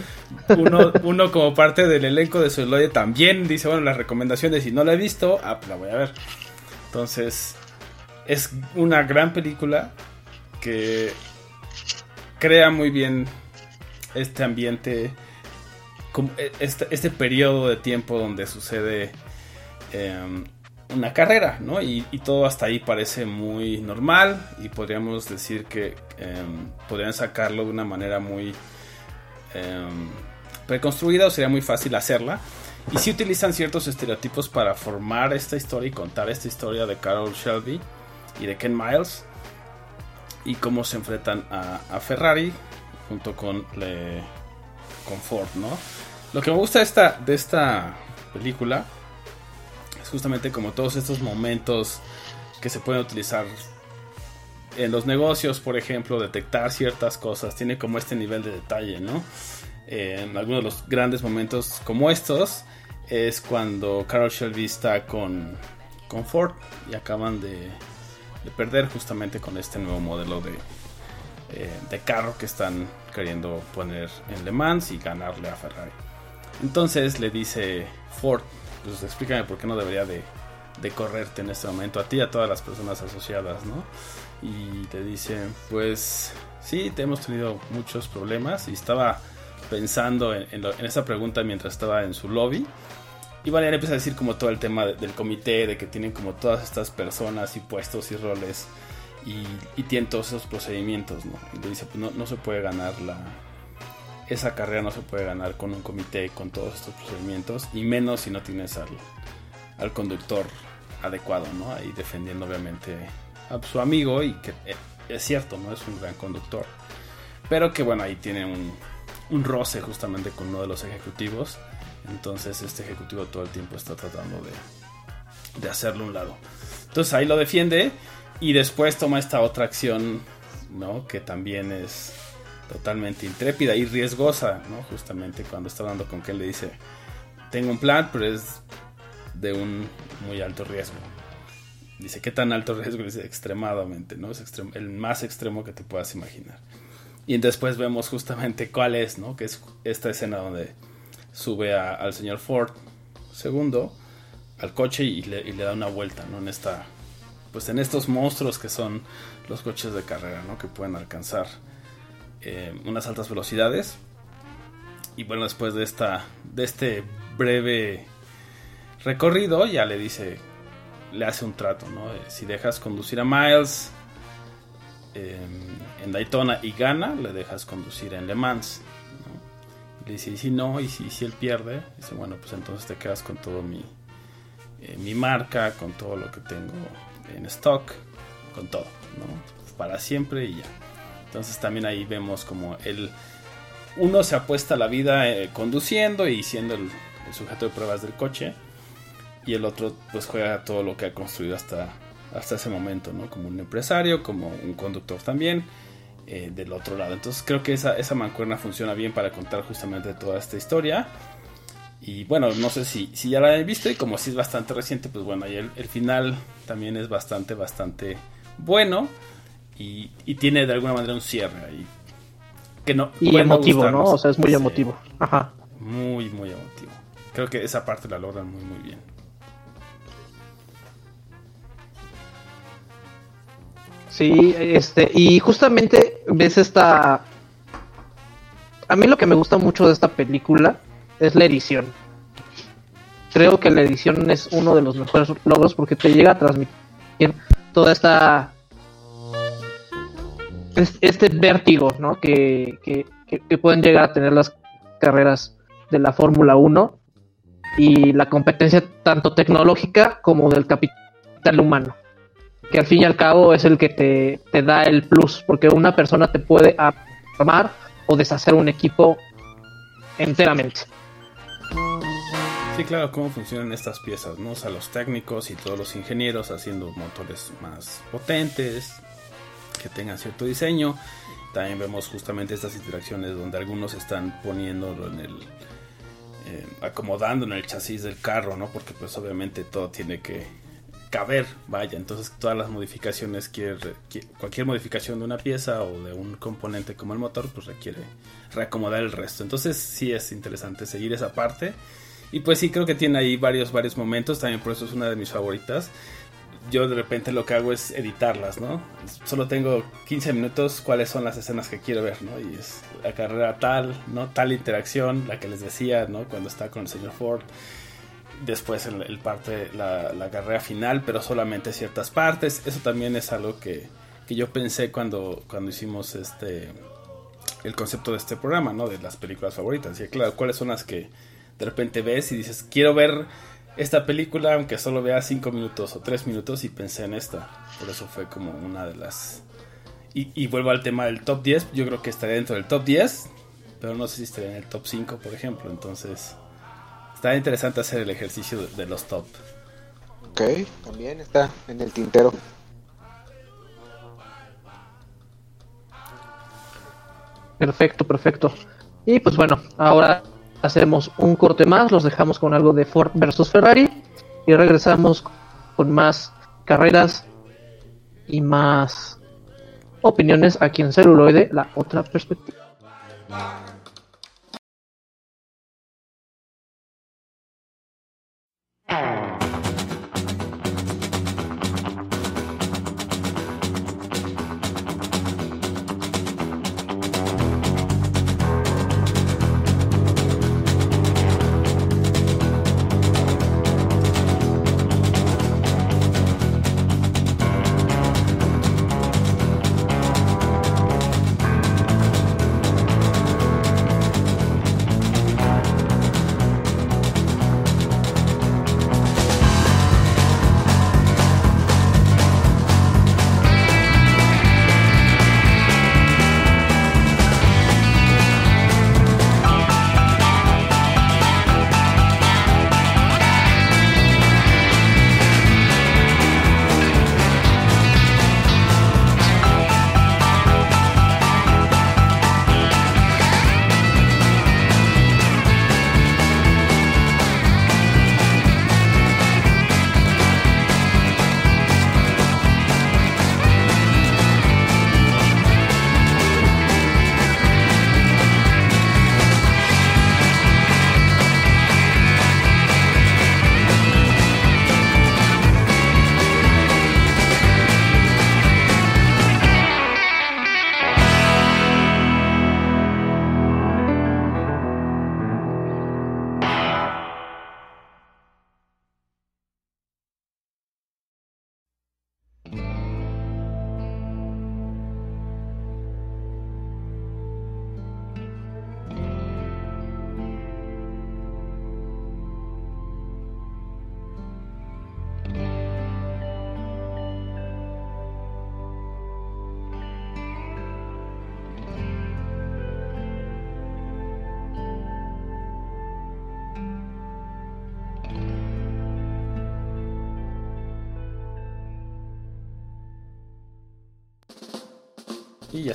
uno, uno como parte del elenco de Celuloide también dice, bueno, las recomendaciones, si no la he visto, ah, pues la voy a ver. Entonces, es una gran película que crea muy bien este ambiente, como este, este periodo de tiempo donde sucede eh, una carrera, ¿no? Y, todo hasta ahí parece muy normal y podríamos decir que eh, podrían sacarlo de una manera muy eh, preconstruida o sería muy fácil hacerla. Y si utilizan ciertos estereotipos para formar esta historia y contar esta historia de Carol Shelby y de Ken Miles y cómo se enfrentan a, Ferrari junto con, le, con Ford, ¿no? Lo que me gusta de esta, de esta película es justamente como todos estos momentos que se pueden utilizar en los negocios, por ejemplo, detectar ciertas cosas, tiene como este nivel de detalle, ¿no? Eh, en algunos de los grandes momentos como estos es cuando Carol Shelby está con, con Ford y acaban de, de, perder justamente con este nuevo modelo de, eh, de carro que están queriendo poner en Le Mans y ganarle a Ferrari. Entonces le dice Ford, pues explícame por qué no debería de, de, correrte en este momento, a ti y a todas las personas asociadas, ¿no? Y te dice, pues sí, te hemos tenido muchos problemas y estaba pensando en, esa pregunta mientras estaba en su lobby. Y le empieza a decir como todo el tema de, del comité, de que tienen como todas estas personas y puestos y roles y, y tienen todos esos procedimientos, ¿no? Y le dice, pues no, no se puede ganar la, esa carrera no se puede ganar con un comité con todos estos procedimientos y menos si no tienes al, al conductor adecuado, ¿no? Ahí defendiendo obviamente a su amigo y que eh, es cierto, ¿no? Es un gran conductor. Pero que bueno, ahí tiene un, un roce justamente con uno de los ejecutivos. Entonces este ejecutivo todo el tiempo está tratando de, de hacerlo a un lado. Entonces ahí lo defiende y después toma esta otra acción, ¿no? Que también es totalmente intrépida y riesgosa, ¿no? Justamente cuando está hablando con que le dice, tengo un plan, pero es de un muy alto riesgo. Dice, ¿qué tan alto riesgo? Dice, extremadamente, ¿no? Es el más extremo que te puedas imaginar. Y después vemos justamente cuál es, ¿no? Que es esta escena donde sube al señor Ford segundo al coche y le, da una vuelta, ¿no? En esta, pues en estos monstruos que son los coches de carrera, ¿no? Que pueden alcanzar eh, unas altas velocidades. Y bueno, después de esta, de este breve recorrido, ya le dice, le hace un trato, ¿no? Si dejas conducir a Miles eh, en Daytona y gana, le dejas conducir en Le Mans. Dice, y si no, y si, si él pierde, dice, bueno, pues entonces te quedas con todo mi, eh, mi marca, con todo lo que tengo en stock, con todo, ¿no? Para siempre y ya. Entonces también ahí vemos como el uno se apuesta la vida eh, conduciendo y siendo el, el, sujeto de pruebas del coche y el otro pues juega todo lo que ha construido hasta, hasta ese momento, ¿no? Como un empresario, como un conductor también eh, del otro lado. Entonces creo que esa, esa mancuerna funciona bien para contar justamente toda esta historia. Y bueno, no sé si, si ya la han visto y como si es bastante reciente, pues bueno, ahí el, el final también es bastante, bastante bueno. Y, y, tiene de alguna manera un cierre ahí. Que no, y emotivo, ¿no? O sea, es muy sí, emotivo. Ajá. Muy, muy emotivo. Creo que esa parte la logran muy, muy bien. Sí, este, y justamente ves esta... A mí lo que me gusta mucho de esta película es la edición. Creo que la edición es uno de los mejores logros porque te llega a transmitir toda esta es- este vértigo, ¿no? Que- que- que pueden llegar a tener las carreras de la Fórmula 1 y la competencia tanto tecnológica como del capital humano, que al fin y al cabo es el que te, te da el plus, porque una persona te puede armar o deshacer un equipo enteramente. Sí, claro, cómo funcionan estas piezas, ¿no? O sea, los técnicos y todos los ingenieros haciendo motores más potentes, que tengan cierto diseño. También vemos justamente estas interacciones donde algunos están poniéndolo en el... eh, acomodando en el chasis del carro, ¿no? Porque pues obviamente todo tiene que caber, vaya. Entonces todas las modificaciones, cualquier modificación de una pieza o de un componente como el motor, pues requiere reacomodar el resto. Entonces sí es interesante seguir esa parte. Y pues sí, creo que tiene ahí varios, varios momentos. También por eso es una de mis favoritas. Yo de repente lo que hago es editarlas, ¿no? Solo tengo 15 minutos cuáles son las escenas que quiero ver, ¿no? Y es la carrera tal, ¿no? Tal interacción, la que les decía, ¿no? Cuando está con el señor Ford. Después el, el parte, la, la carrera final, pero solamente ciertas partes. Eso también es algo que, que yo pensé cuando, cuando hicimos este el concepto de este programa, ¿no? De las películas favoritas. Y claro, cuáles son las que de repente ves y dices, quiero ver esta película, aunque solo vea 5 minutos o 3 minutos, y pensé en esta. Por eso fue como una de las... Y, y vuelvo al tema del top 10, yo creo que estaría dentro del top 10, pero no sé si estaría en el top 5, por ejemplo. Entonces, está interesante hacer el ejercicio de, los top. Ok, también está en el tintero. Perfecto, perfecto. Y pues bueno, ahora hacemos un corte más, los dejamos con algo de Ford versus Ferrari y regresamos con más carreras y más opiniones aquí en celuloide, la otra perspectiva.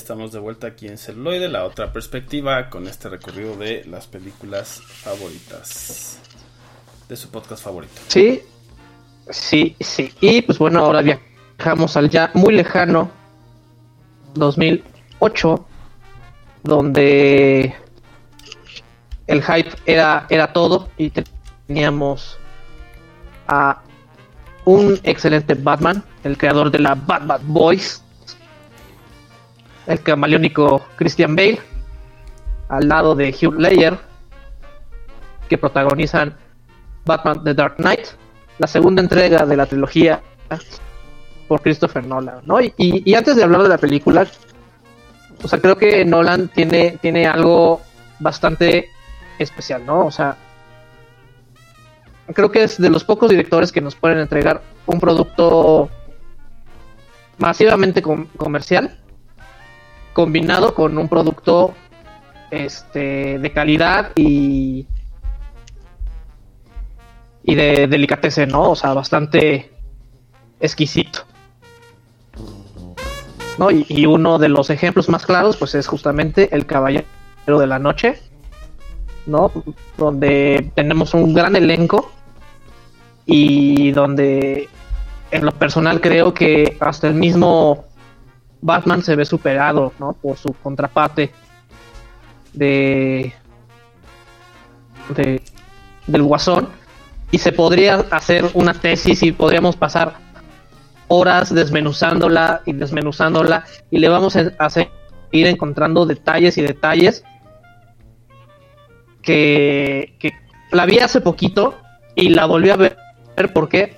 Estamos de vuelta aquí en Celuloide, la otra perspectiva, con este recorrido de las películas favoritas. De su podcast favorito. Sí, sí, sí. Y pues bueno, ahora viajamos al ya muy lejano 2008, donde el hype era, era todo y teníamos a un excelente Batman, el creador de la Bat Bat Boys, el camaleónico Christian Bale, al lado de Hugh Ledger, que protagonizan Batman The Dark Knight, la segunda entrega de la trilogía por Christopher Nolan, ¿no? Y, y- antes de hablar de la película, o sea, creo que Nolan tiene, tiene algo bastante especial, ¿no? O sea, creo que es de los pocos directores que nos pueden entregar un producto masivamente com- comercial combinado con un producto este de calidad y y de delicatese, ¿no? O sea, bastante exquisito. ¿No? Y, y uno de los ejemplos más claros, pues es justamente El Caballero de la Noche, ¿no? Donde tenemos un gran elenco y donde en lo personal creo que hasta el mismo Batman se ve superado, ¿no? Por su contraparte de, de del Guasón y se podría hacer una tesis y podríamos pasar horas desmenuzándola y desmenuzándola y le vamos a ir encontrando detalles y detalles que, que la vi hace poquito y la volví a ver. ¿Por qué?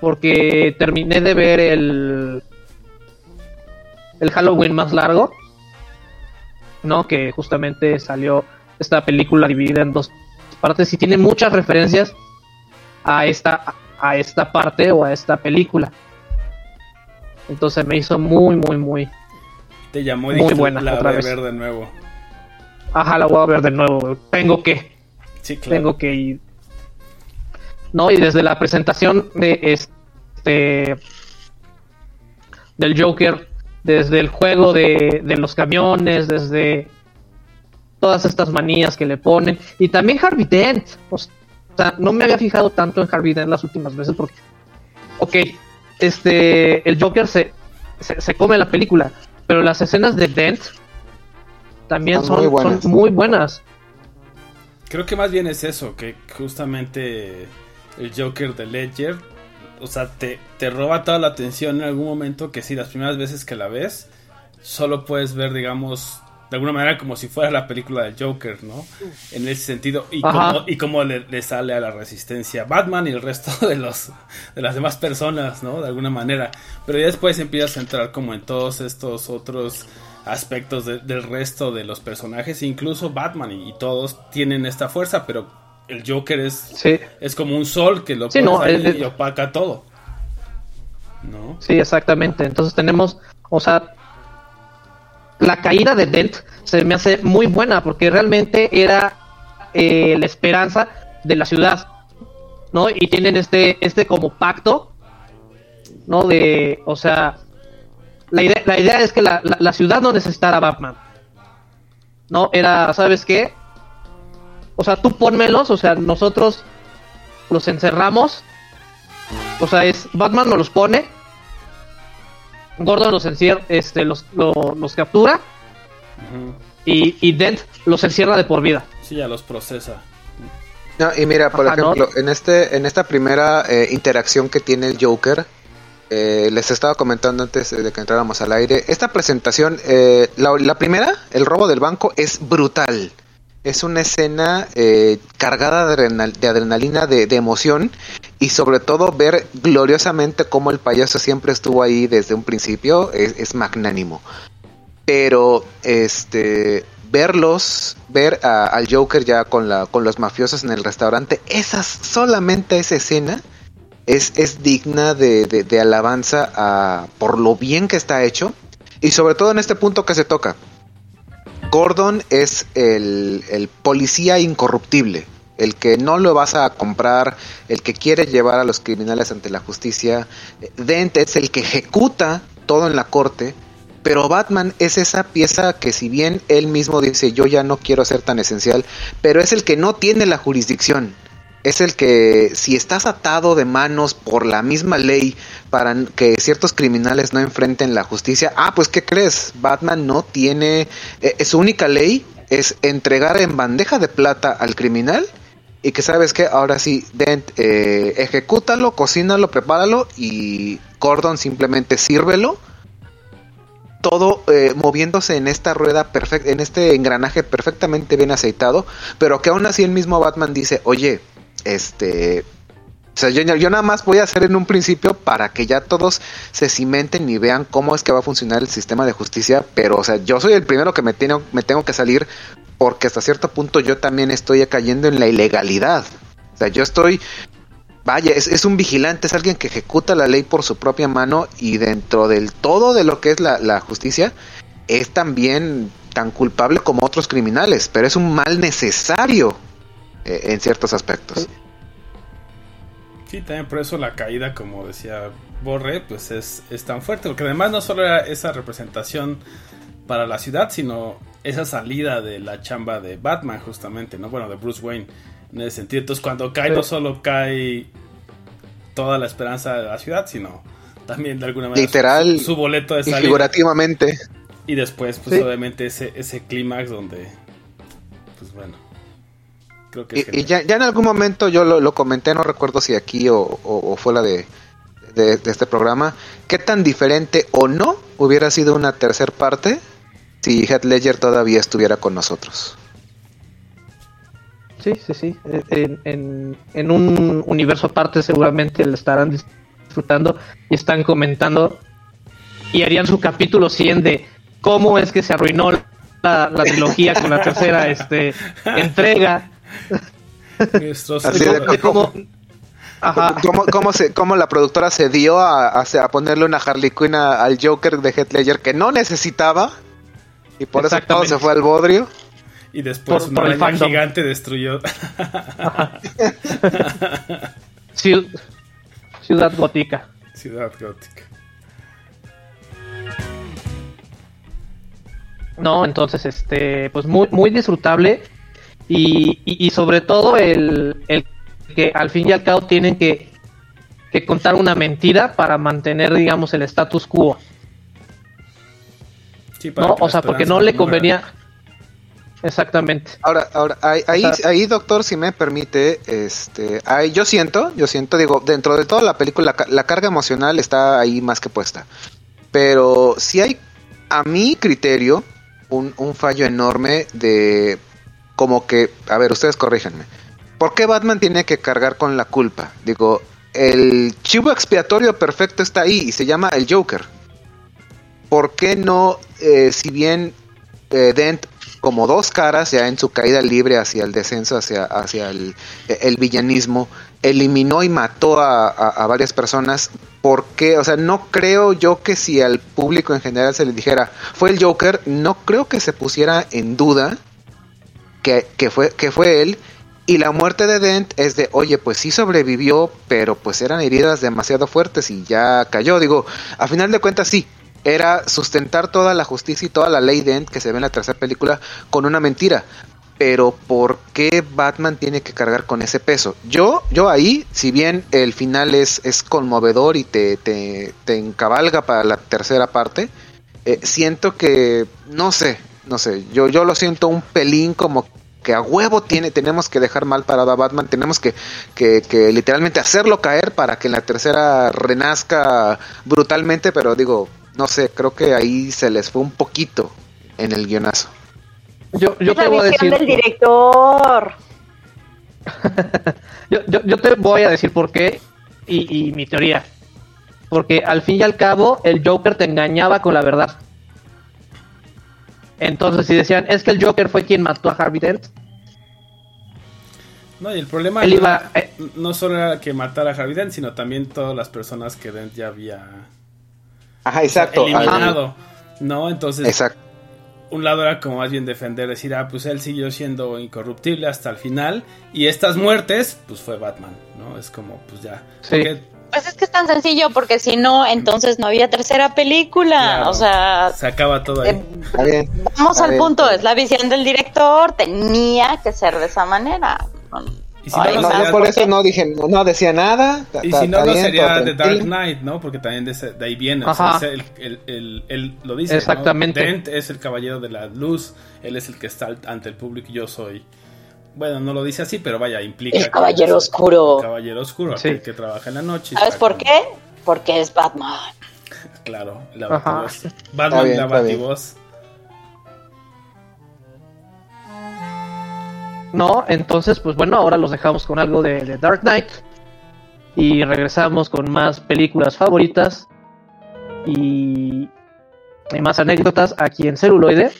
Porque terminé de ver el, el Halloween más largo, ¿no? Que justamente salió esta película dividida en dos partes y tiene muchas referencias a esta, a esta parte o a esta película. Entonces me hizo muy, muy, muy. Te llamó y Muy buena, la otra voy a vez. ver de nuevo. Ajá, la voy a ver de nuevo. Tengo que. Sí, claro. tengo que ir. No, y desde la presentación de este del Joker, desde el juego de, de los camiones, desde todas estas manías que le ponen, y también Harvey Dent. O sea, no me había fijado tanto en Harvey Dent las últimas veces porque, ok, este, el Joker se, se, se come la película, pero las escenas de Dent también Son son, muy son buenas. muy buenas. Creo que más bien es eso, que justamente el Joker de Ledger, o sea, te, te roba toda la atención en algún momento que si las primeras veces que la ves, solo puedes ver, digamos, de alguna manera como si fuera la película del Joker, ¿no? En ese sentido, y Ajá. cómo, y cómo le, le sale a la resistencia Batman y el resto de los de las demás personas, ¿no? De alguna manera. Pero ya después empiezas a entrar como en todos estos otros aspectos de- del resto de los personajes, incluso Batman y, y todos tienen esta fuerza, pero el Joker es, Sí. es como un sol que lo Sí, pones no, ahí el- y opaca todo. ¿No? Sí, exactamente. Entonces tenemos, o sea, la caída de Dent se me hace muy buena porque realmente era eh, la esperanza de la ciudad, ¿no? Y tienen este, este como pacto, ¿no? De, o sea, la idea, la idea es que la, la- la ciudad no necesitara a Batman, ¿no? Era, ¿sabes qué? O sea, tú pónmelos, o sea, nosotros los encerramos o sea, es Batman nos los pone. Gordon los encierra, este, los, lo- los captura y, y Dent los encierra de por vida. Sí, ya los procesa. No, y mira, por Ajá, ¿no? ejemplo, en este, en esta primera eh, interacción que tiene el Joker, eh, les estaba comentando antes de que entráramos al aire, esta presentación, eh, la, la primera, el robo del banco, es brutal. Es una escena eh, cargada de, de adrenalina, de, emoción, y sobre todo ver gloriosamente cómo el payaso siempre estuvo ahí desde un principio, es, magnánimo. Pero, este, verlos, ver a- al Joker ya con, la, con los mafiosos en el restaurante, esas, solamente esa escena es, digna de, de- de alabanza a, por lo bien que está hecho y sobre todo en este punto que se toca. Gordon es el, el policía incorruptible, el que no lo vas a comprar, el que quiere llevar a los criminales ante la justicia. Dent es el que ejecuta todo en la corte, pero Batman es esa pieza que si bien él mismo dice yo ya no quiero ser tan esencial, pero es el que no tiene la jurisdicción. Es el que si estás atado de manos por la misma ley para que ciertos criminales no enfrenten la justicia, ah, pues ¿qué crees? Batman no tiene... eh, su única ley es entregar en bandeja de plata al criminal y que sabes que ahora sí, Dent, eh, ejecútalo, cocínalo, prepáralo y Gordon simplemente sírvelo todo eh, moviéndose en esta rueda perfecta, en este engranaje perfectamente bien aceitado, pero que aún así el mismo Batman dice, oye, este, O sea, yo, nada más voy a hacer en un principio para que ya todos se cimenten y vean cómo es que va a funcionar el sistema de justicia, pero o sea, yo soy el primero que me, tiene, me tengo que salir porque hasta cierto punto yo también estoy cayendo en la ilegalidad. O sea, yo estoy vaya, es, es, un vigilante, es alguien que ejecuta la ley por su propia mano y dentro del todo de lo que es la, la, justicia, es también tan culpable como otros criminales, pero es un mal necesario eh, en ciertos aspectos. Sí, también por eso la caída, como decía Borre, pues es, es tan fuerte, porque además no solo era esa representación para la ciudad, sino esa salida de la chamba de Batman, justamente, ¿no? Bueno, de Bruce Wayne en ese sentido. Entonces, cuando cae, no solo cae toda la esperanza de la ciudad, sino también de alguna manera literal su, su boleto de salida. Y figurativamente. Y después, pues, sí. obviamente, ese, ese clímax donde, pues bueno. Creo que y, y ya, ya, en algún momento yo lo, lo, comenté, no recuerdo si aquí o, o, o fuera de, de, de, este programa, qué tan diferente o no hubiera sido una tercera parte si Heath Ledger todavía estuviera con nosotros. Sí, sí, sí. En, en, en, un universo aparte seguramente lo estarán disfrutando y están comentando y harían su capítulo 100 de cómo es que se arruinó la, la trilogía con la tercera este, entrega. Así de cómo, cómo, cómo, se, cómo la productora se dio a, a, a ponerle una Harley Quinn a, al Joker de Heath Ledger que no necesitaba y por eso todo se fue al bodrio. Y después por, una gigante destruyó. Ciudad, ciudad gótica. Ciudad gótica. No, entonces, este, pues muy, muy disfrutable. Y, y, y sobre todo el, el, que al fin y al cabo tienen que, que contar una mentira para mantener, digamos, el status quo. Sí, no, o sea, porque no le convenía. Exactamente. Ahora, ahora, ahí, ahí, ahí, doctor, si me permite, este, ahí yo siento, yo siento, digo, dentro de toda la película, la, la carga emocional está ahí más que puesta. Pero si hay, a mi criterio, un, un, fallo enorme de, como que, a ver, ustedes corríjanme. ¿Por qué Batman tiene que cargar con la culpa? Digo, el chivo expiatorio perfecto está ahí y se llama el Joker. ¿Por qué no, eh, si bien eh, Dent como dos caras ya en su caída libre hacia el descenso, hacia, hacia el, el villanismo, eliminó y mató a, a, a, varias personas. porque O sea, no creo yo que si al público en general se le dijera fue el Joker, no creo que se pusiera en duda que, fue, que fue él. Y la muerte de Dent es de, oye, pues sí sobrevivió, pero pues eran heridas demasiado fuertes y ya cayó. Digo, a final de cuentas sí, era sustentar toda la justicia y toda la ley Dent que se ve en la tercera película con una mentira. Pero ¿por qué Batman tiene que cargar con ese peso? Yo, yo ahí, si bien el final es, es conmovedor y te, te, te encabalga para la tercera parte, eh, siento que, no sé, no sé, yo, yo lo siento un pelín como que a huevo tiene, tenemos que dejar mal parado a Batman, tenemos que, que, que literalmente hacerlo caer para que la tercera renazca brutalmente, pero digo, no sé, creo que ahí se les fue un poquito en el guionazo. Yo, yo te voy a decir. del director. yo, yo, yo, te voy a decir por qué y, y, mi teoría. Porque al fin y al cabo, el Joker te engañaba con la verdad. Entonces, si decían, es que el Joker fue quien mató a Harvey Dent. No, y el problema Él iba, eh, no solo era que matara a Harvey Dent, sino también todas las personas que Dent ya había Ajá, exacto. eliminado. Ajá. ¿No? Entonces, exacto. un lado era como más bien defender, decir, ah, pues él siguió siendo incorruptible hasta el final. Y estas muertes, pues fue Batman, ¿no? Es como, pues ya. Sí. Porque, pues es que es tan sencillo, porque si no, entonces no había tercera película. Claro, o sea. Se acaba todo ahí. Está bien, Vamos está al bien. punto, es la visión del director, tenía que ser de esa manera. Y si Ay, no, No, yo por eso no dije, no, no decía nada. ta- Y si no, no bien, sería The Dark. Knight, ¿no? Porque también de, ese- de ahí viene. o Ajá. sea, el, el, el- él lo dice. ¿no? Exactamente. Dent es el caballero de la luz. Él es el que está al- ante el público y yo soy. Bueno, no lo dice así, pero vaya, implica. El caballero es, oscuro. El caballero oscuro, sí. que trabaja en la noche. ¿Sabes por qué? Porque es Batman. claro, la. Batman, bien, la bativoz. No, entonces, pues bueno, ahora los dejamos con algo de, Dark Knight. Y regresamos con más películas favoritas. Y, más anécdotas aquí en celuloide.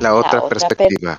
La otra, la otra perspectiva.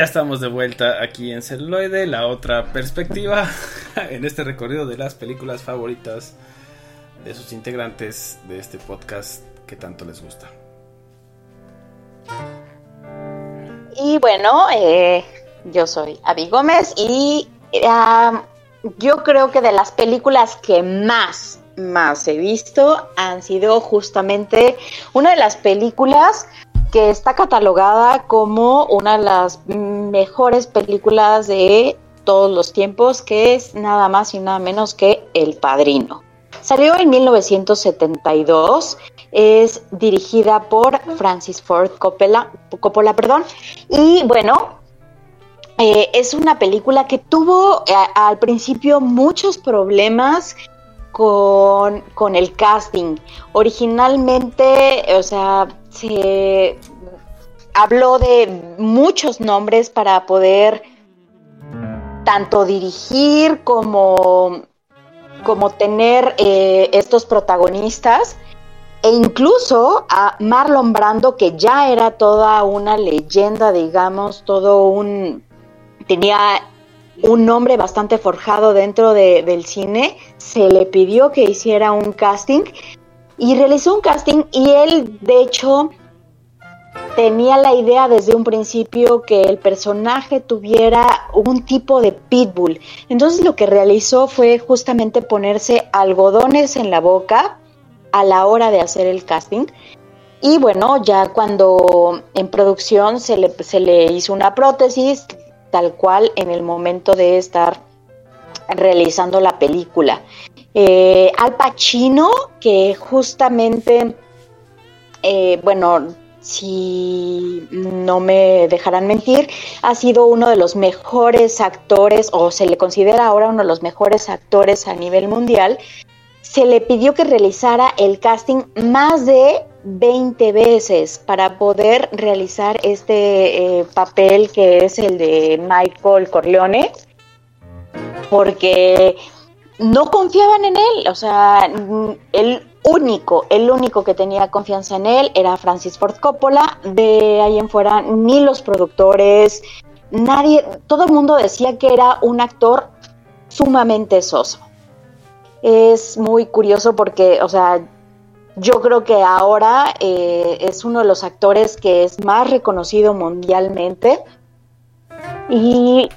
ya estamos de vuelta aquí en Celuloide, la otra perspectiva en este recorrido de las películas favoritas de sus integrantes de este podcast que tanto les gusta. Y bueno, eh, yo soy Abby Gómez y yo creo que de las películas que más, más he visto han sido justamente una de las películas que está catalogada como una de las mejores películas de todos los tiempos, que es nada más y nada menos que El Padrino. Salió en 1972, es dirigida por Francis Ford Coppola, Coppola perdón, y bueno, eh, es una película que tuvo eh, al principio muchos problemas con, con el casting. Originalmente, o sea, se habló de muchos nombres para poder tanto dirigir como, como tener eh, estos protagonistas. E incluso a Marlon Brando, que ya era toda una leyenda, digamos, todo un... tenía un nombre bastante forjado dentro de- del cine, se le pidió que hiciera un casting y realizó un casting y él, de hecho, tenía la idea desde un principio que el personaje tuviera un tipo de pitbull. Entonces lo que realizó fue justamente ponerse algodones en la boca a la hora de hacer el casting. Y bueno, ya cuando en producción se le, se le hizo una prótesis, tal cual en el momento de estar realizando la película. Eh, Al Pacino, que justamente, eh, bueno, si no me dejarán mentir, ha sido uno de los mejores actores, o se le considera ahora uno de los mejores actores a nivel mundial. Se le pidió que realizara el casting más de 20 veces para poder realizar este eh, papel que es el de Michael Corleone, porque no confiaban en él, o sea, el único, el único que tenía confianza en él era Francis Ford Coppola, de ahí en fuera ni los productores, nadie, todo el mundo decía que era un actor sumamente soso. Es muy curioso porque, o sea, yo creo que ahora eh, es uno de los actores que es más reconocido mundialmente. Y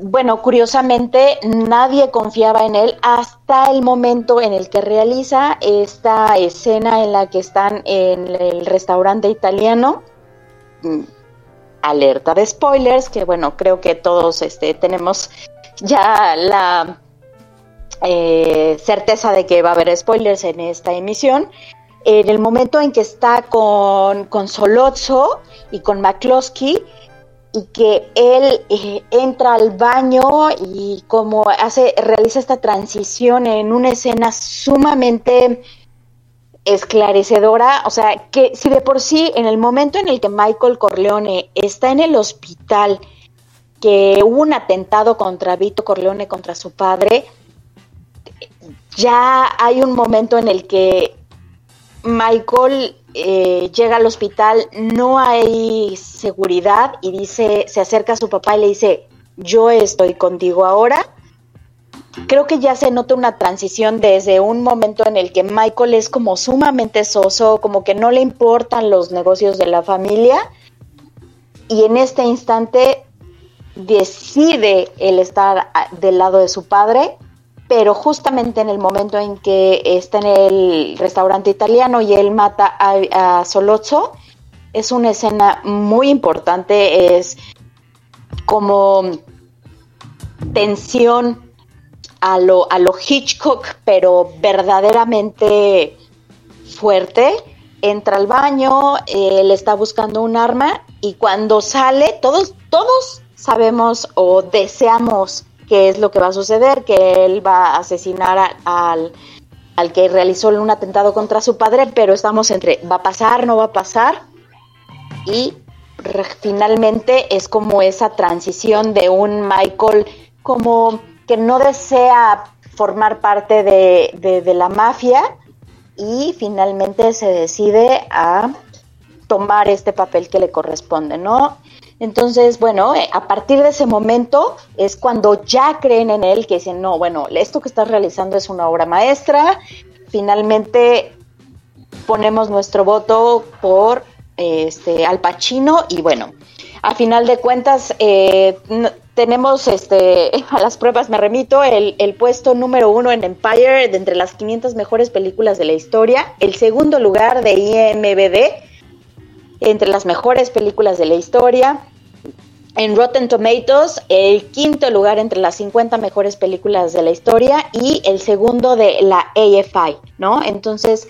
bueno, curiosamente nadie confiaba en él hasta el momento en el que realiza esta escena en la que están en el restaurante italiano. Mm, Alerta de spoilers, que bueno, creo que todos este, tenemos ya la eh, certeza de que va a haber spoilers en esta emisión. En el momento en que está con, con Solozzo y con McCloskey, y que él eh, entra al baño y como hace, realiza esta transición en una escena sumamente esclarecedora, o sea, que si de por sí en el momento en el que Michael Corleone está en el hospital, que hubo un atentado contra Vito Corleone, contra su padre, ya hay un momento en el que Michael eh, llega al hospital, no hay seguridad y dice, se acerca a su papá y le dice, yo estoy contigo ahora. Creo que ya se nota una transición desde un momento en el que Michael es como sumamente soso, como que no le importan los negocios de la familia y en este instante decide el estar a- del lado de su padre pero justamente en el momento en que está en el restaurante italiano y él mata a, a Solozzo, es una escena muy importante, es como tensión a lo, a lo Hitchcock, pero verdaderamente fuerte. Entra al baño, él está buscando un arma y cuando sale, todos, todos sabemos o deseamos qué es lo que va a suceder, que él va a asesinar al, al que realizó un atentado contra su padre, pero estamos entre va a pasar, no va a pasar, y finalmente es como esa transición de un Michael como que no desea formar parte de- de la mafia y finalmente se decide a tomar este papel que le corresponde, ¿no? Entonces, bueno, eh, a partir de ese momento es cuando ya creen en él, que dicen, no, bueno, esto que estás realizando es una obra maestra, finalmente ponemos nuestro voto por este Al Pacino y bueno, a final de cuentas, eh, tenemos este, a las pruebas me remito, el, el puesto número uno en Empire de entre las 500 mejores películas de la historia, el segundo lugar de IMBD entre las mejores películas de la historia, en Rotten Tomatoes, el quinto lugar entre las 50 mejores películas de la historia y el segundo de la AFI, ¿no? Entonces,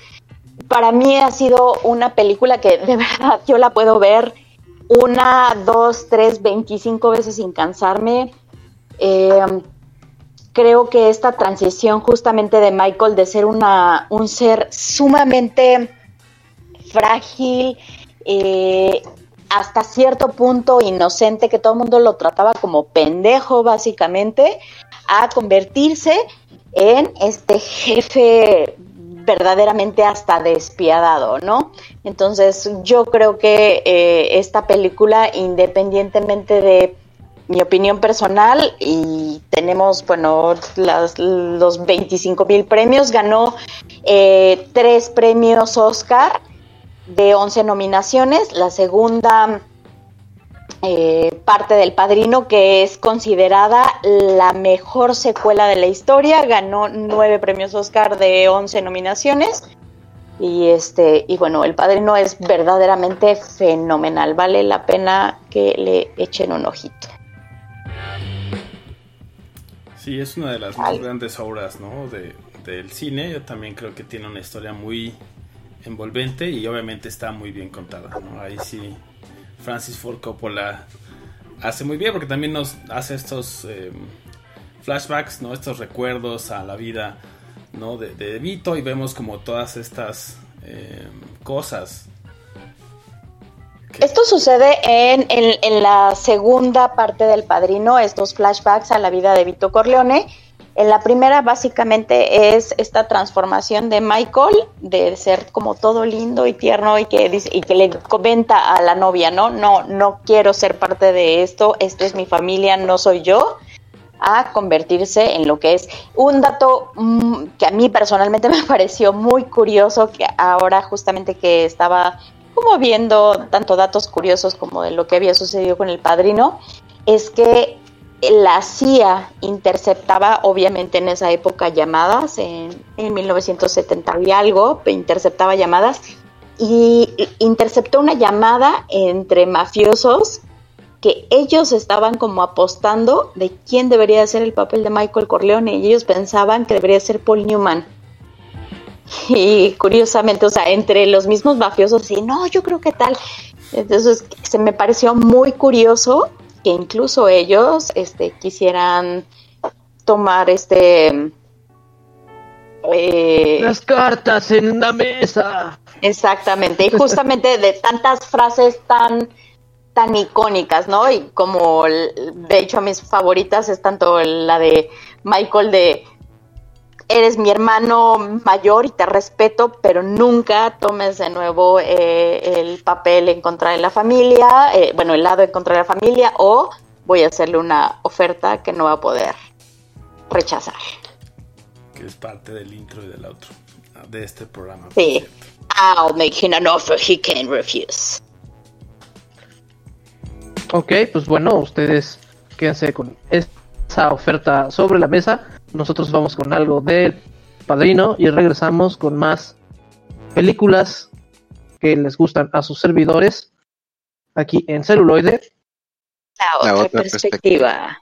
para mí ha sido una película que de verdad yo la puedo ver una, dos, tres, veinticinco veces sin cansarme. Eh, creo que esta transición justamente de Michael de ser una, un ser sumamente frágil, eh, hasta cierto punto inocente, que todo el mundo lo trataba como pendejo básicamente, a convertirse en este jefe verdaderamente hasta despiadado, ¿no? Entonces yo creo que eh, esta película, independientemente de mi opinión personal, y tenemos, bueno, los 25 mil premios, ganó eh, tres premios Oscar de 11 nominaciones, la segunda eh, parte del Padrino, que es considerada la mejor secuela de la historia, ganó nueve premios Oscar de 11 nominaciones. Y este, y bueno, el Padrino es verdaderamente fenomenal, vale la pena que le echen un ojito. Sí, es una de las más grandes obras, ¿no? De, del cine. Yo también creo que tiene una historia muy envolvente y obviamente está muy bien contada. Ahí sí, Francis Ford Coppola hace muy bien porque también nos hace estos eh, flashbacks, ¿no? Estos recuerdos a la vida. De, Vito y vemos como todas estas eh, cosas. Esto sucede en- en la segunda parte del Padrino, estos flashbacks a la vida de Vito Corleone. En la primera básicamente es esta transformación de Michael, de ser como todo lindo y tierno y que, dice- y que le comenta a la novia, ¿no? No, no quiero ser parte de esto, esto es mi familia, no soy yo, a convertirse en lo que es. Un dato mm, que a mí personalmente me pareció muy curioso, que ahora justamente que estaba como viendo tanto datos curiosos como de lo que había sucedido con el padrino, es que la CIA interceptaba, obviamente en esa época, llamadas, en, en 1970 y algo, interceptaba llamadas, y interceptó una llamada entre mafiosos que ellos estaban como apostando de quién debería ser el papel de Michael Corleone, y ellos pensaban que debería ser Paul Newman. Y curiosamente, o sea, entre los mismos mafiosos, sí, no, yo creo que tal. Entonces, se me pareció muy curioso que incluso ellos este, quisieran tomar este. eh, Las cartas en la mesa. Exactamente, y justamente de tantas frases tan tan icónicas, ¿no? Y como de hecho mis favoritas es tanto la de Michael de eres mi hermano mayor y te respeto, pero nunca tomes de nuevo eh, el papel en contra de la familia, eh, bueno, el lado en contra de la familia, o voy a hacerle una oferta que no va a poder rechazar. que es parte del intro y del outro de este programa. Sí. I'll make him an offer he can't refuse. Ok, pues bueno, ustedes quédense con esa oferta sobre la mesa. Nosotros vamos con algo del padrino y regresamos con más películas que les gustan a sus servidores aquí en celuloide. La La otra, otra perspectiva.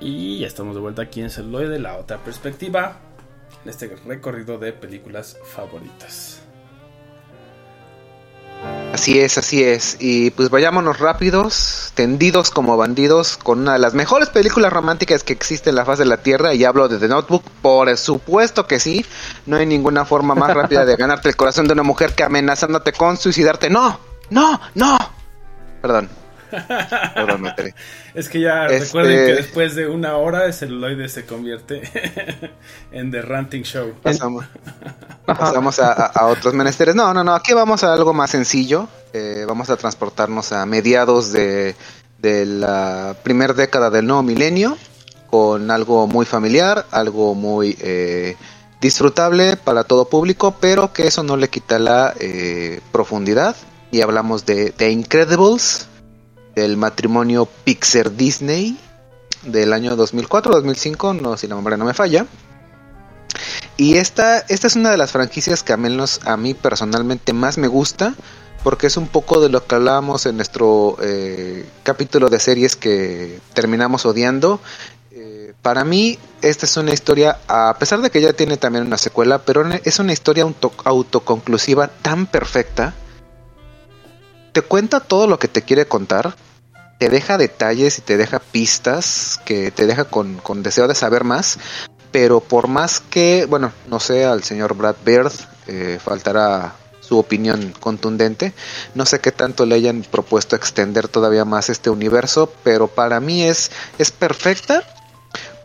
Y ya estamos de vuelta aquí en Celuloide, la otra perspectiva, en este recorrido de películas favoritas. Así es, así es. Y pues vayámonos rápidos, tendidos como bandidos, con una de las mejores películas románticas que existe en la faz de la Tierra. Y hablo de The Notebook, por supuesto que sí. No hay ninguna forma más rápida de ganarte el corazón de una mujer que amenazándote con suicidarte. No, no, no. Perdón. Me. Es que ya Este- recuerden que después de una hora el celuloide se convierte en The Ranting Show. Pasamos, pasamos a, a- a otros menesteres. No, no, no. Aquí vamos a algo más sencillo. Eh, vamos a transportarnos a mediados de, de la primera década del nuevo milenio con algo muy familiar, algo muy eh, disfrutable para todo público, pero que eso no le quita la eh, profundidad. Y hablamos de The Incredibles, del matrimonio Pixar Disney del año 2004-2005, no si la memoria no me falla. Y esta, esta es una de las franquicias que a menos a mí personalmente más me gusta, porque es un poco de lo que hablábamos en nuestro eh, capítulo de series que terminamos odiando. Eh, para mí, esta es una historia, a pesar de que ya tiene también una secuela, pero es una historia auto- autoconclusiva tan perfecta. Te cuenta todo lo que te quiere contar, te deja detalles y te deja pistas que te deja con, con deseo de saber más, pero por más que, bueno, no sé, al señor Brad Bird eh, faltará su opinión contundente, no sé qué tanto le hayan propuesto extender todavía más este universo, pero para mí es, es perfecta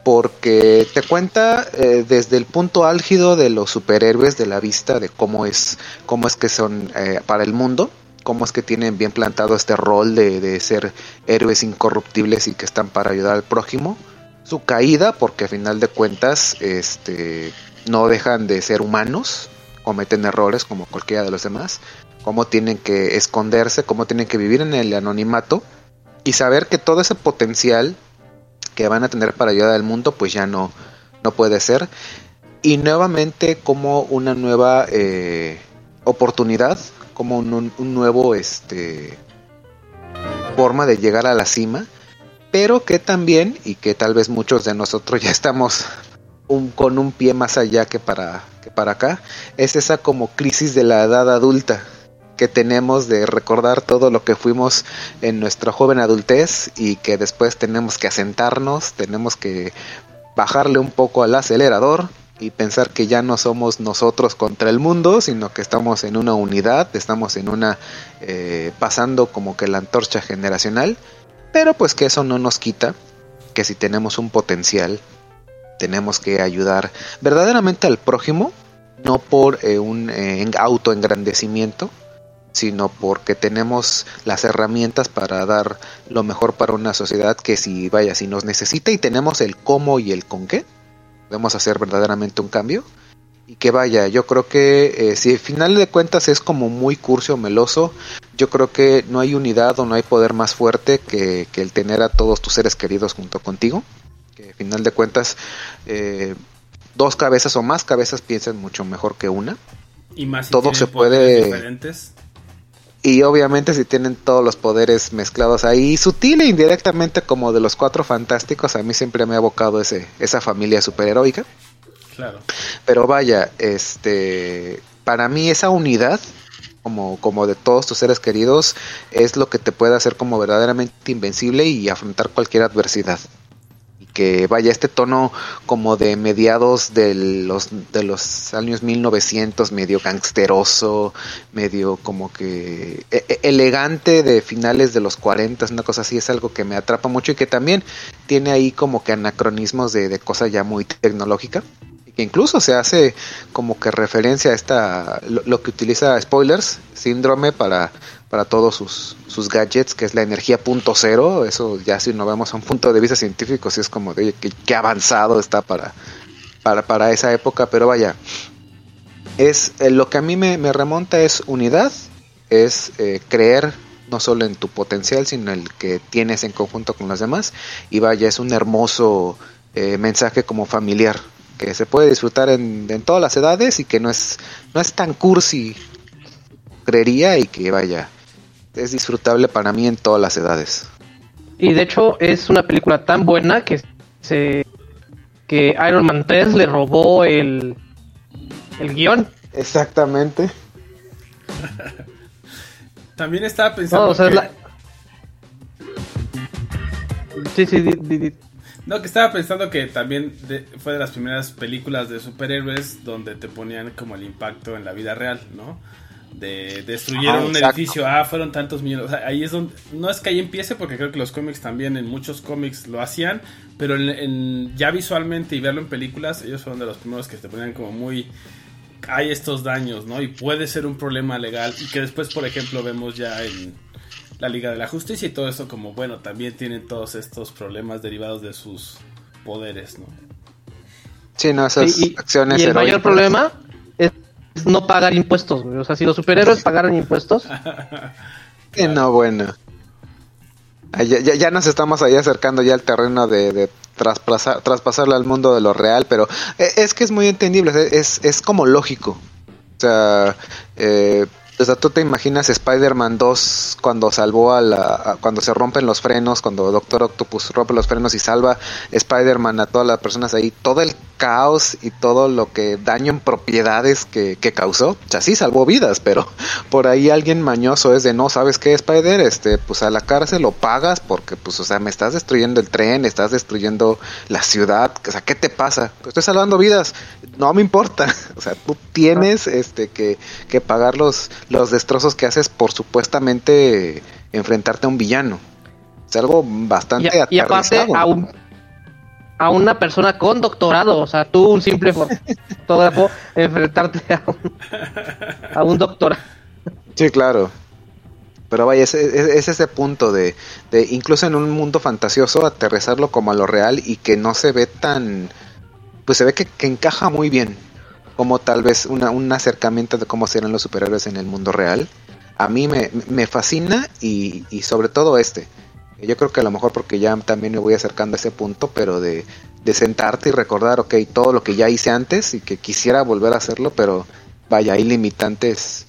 porque te cuenta eh, desde el punto álgido de los superhéroes de la vista de cómo es cómo es que son eh, para el mundo cómo es que tienen bien plantado este rol de, de ser héroes incorruptibles y que están para ayudar al prójimo. Su caída porque a final de cuentas este no dejan de ser humanos cometen errores como cualquiera de los demás cómo tienen que esconderse cómo tienen que vivir en el anonimato y saber que todo ese potencial que van a tener para ayudar al mundo pues ya no no puede ser. Y nuevamente como una nueva eh, oportunidad como un, un- nuevo este forma de llegar a la cima pero que también y que tal vez muchos de nosotros ya estamos un- con un pie más allá que para que para acá es esa como crisis de la edad adulta que tenemos de recordar todo lo que fuimos en nuestra joven adultez y que después tenemos que asentarnos, tenemos que bajarle un poco al acelerador y pensar que ya no somos nosotros contra el mundo, sino que estamos en una unidad, estamos en una eh, pasando como que la antorcha generacional, pero pues que eso no nos quita que si tenemos un potencial tenemos que ayudar verdaderamente al prójimo, no por eh, un eh, en- autoengrandecimiento, sino porque tenemos las herramientas para dar lo mejor para una sociedad que si vaya, si nos necesita y tenemos el cómo y el con qué, podemos hacer verdaderamente un cambio. Y que vaya, yo creo que eh, si al final de cuentas es como muy cursi o meloso, yo creo que no hay unidad o no hay poder más fuerte que, que el tener a todos tus seres queridos junto contigo. Que al final de cuentas, eh, dos cabezas o más cabezas piensan mucho mejor que una. Y más si Todo se puede- diferentes. Y obviamente si tienen todos los poderes mezclados ahí, sutil e indirectamente como de los cuatro fantásticos, a mí siempre me ha evocado ese, esa familia superheroica. Claro. Pero vaya, este, para mí esa unidad, como, como de todos tus seres queridos, es lo que te puede hacer como verdaderamente invencible y afrontar cualquier adversidad. Que vaya este tono como de mediados de los, de los años 1900, medio gangsteroso, medio como que e- e- elegante de finales de los 40, una cosa así, es algo que me atrapa mucho y que también tiene ahí como que anacronismos de, de cosa ya muy tecnológica que incluso se hace como que referencia a esta lo que utiliza spoilers síndrome para para todos sus, sus gadgets que es la energía punto cero. Eso ya si nos vemos a un punto de vista científico sí es como de oye, qué, avanzado está para, para para esa época pero vaya. Es eh, lo que a mí me, me remonta es unidad es eh, creer no solo en tu potencial sino el que tienes en conjunto con los demás. Y vaya es un hermoso eh, mensaje como familiar que se puede disfrutar en, en todas las edades y que no es no es tan cursi creería y que vaya es disfrutable para mí en todas las edades Y de hecho es una película tan buena que se que Iron Man 3 le robó el el guion. Exactamente. También estaba pensando No, o sea, es que... la- Sí, sí, di- di- di- No, que estaba pensando que también de- fue de las primeras películas de superhéroes donde te ponían como el impacto en la vida real, ¿no? De destruyeron un edificio, ah, fueron tantos millones. O sea, ahí es donde. No es que ahí empiece, porque creo que los cómics también, en muchos cómics lo hacían, pero en, en- ya visualmente y verlo en películas, ellos fueron de los primeros que te ponían como muy. Hay estos daños, ¿no? Y puede ser un problema legal. Y que después, por ejemplo, vemos ya en la Liga de la Justicia y todo eso, como bueno, también tienen todos estos problemas derivados de sus poderes, ¿no? Sí, no, esas y, acciones y el mayor problema no pagar impuestos. O sea, si los superhéroes pagaran impuestos, Que no, bueno. Ya, ya, ya nos estamos ahí acercando ya al terreno de, de traspasar, traspasarlo al mundo de lo real, pero eh, es que es muy entendible, es, es como lógico. O sea, eh, o sea, tú te imaginas Spider-Man 2 cuando salvó a la... a- cuando se rompen los frenos, cuando Doctor Octopus rompe los frenos y salva Spider-Man a todas las personas ahí, todo el caos y todo lo que daño en propiedades que, que causó, o sea, sí salvó vidas, pero por ahí alguien mañoso es de no, ¿sabes qué, Spider? Este, pues a la cárcel lo pagas porque, pues, o sea, me estás destruyendo el tren, estás destruyendo la ciudad, o sea, ¿qué te pasa? Pues estoy salvando vidas, no me importa, o sea, tú tienes este que, que pagar los, los destrozos que haces por supuestamente enfrentarte a un villano. Es algo bastante y, y aparte a, un, a una persona con doctorado, o sea, tú un simple fotógrafo, enfrentarte a un, a un doctor. Sí, claro. Pero vaya, es, es- es ese punto de, de incluso en un mundo fantasioso aterrizarlo como a lo real y que no se ve tan... Pues se ve que, que encaja muy bien como tal vez una, un acercamiento de cómo serán los superhéroes en el mundo real. A mí me, me fascina y, y sobre todo este. Yo creo que a lo mejor porque ya también me voy acercando a ese punto, pero de, de sentarte y recordar, ok, todo lo que ya hice antes y que quisiera volver a hacerlo, pero vaya, hay limitantes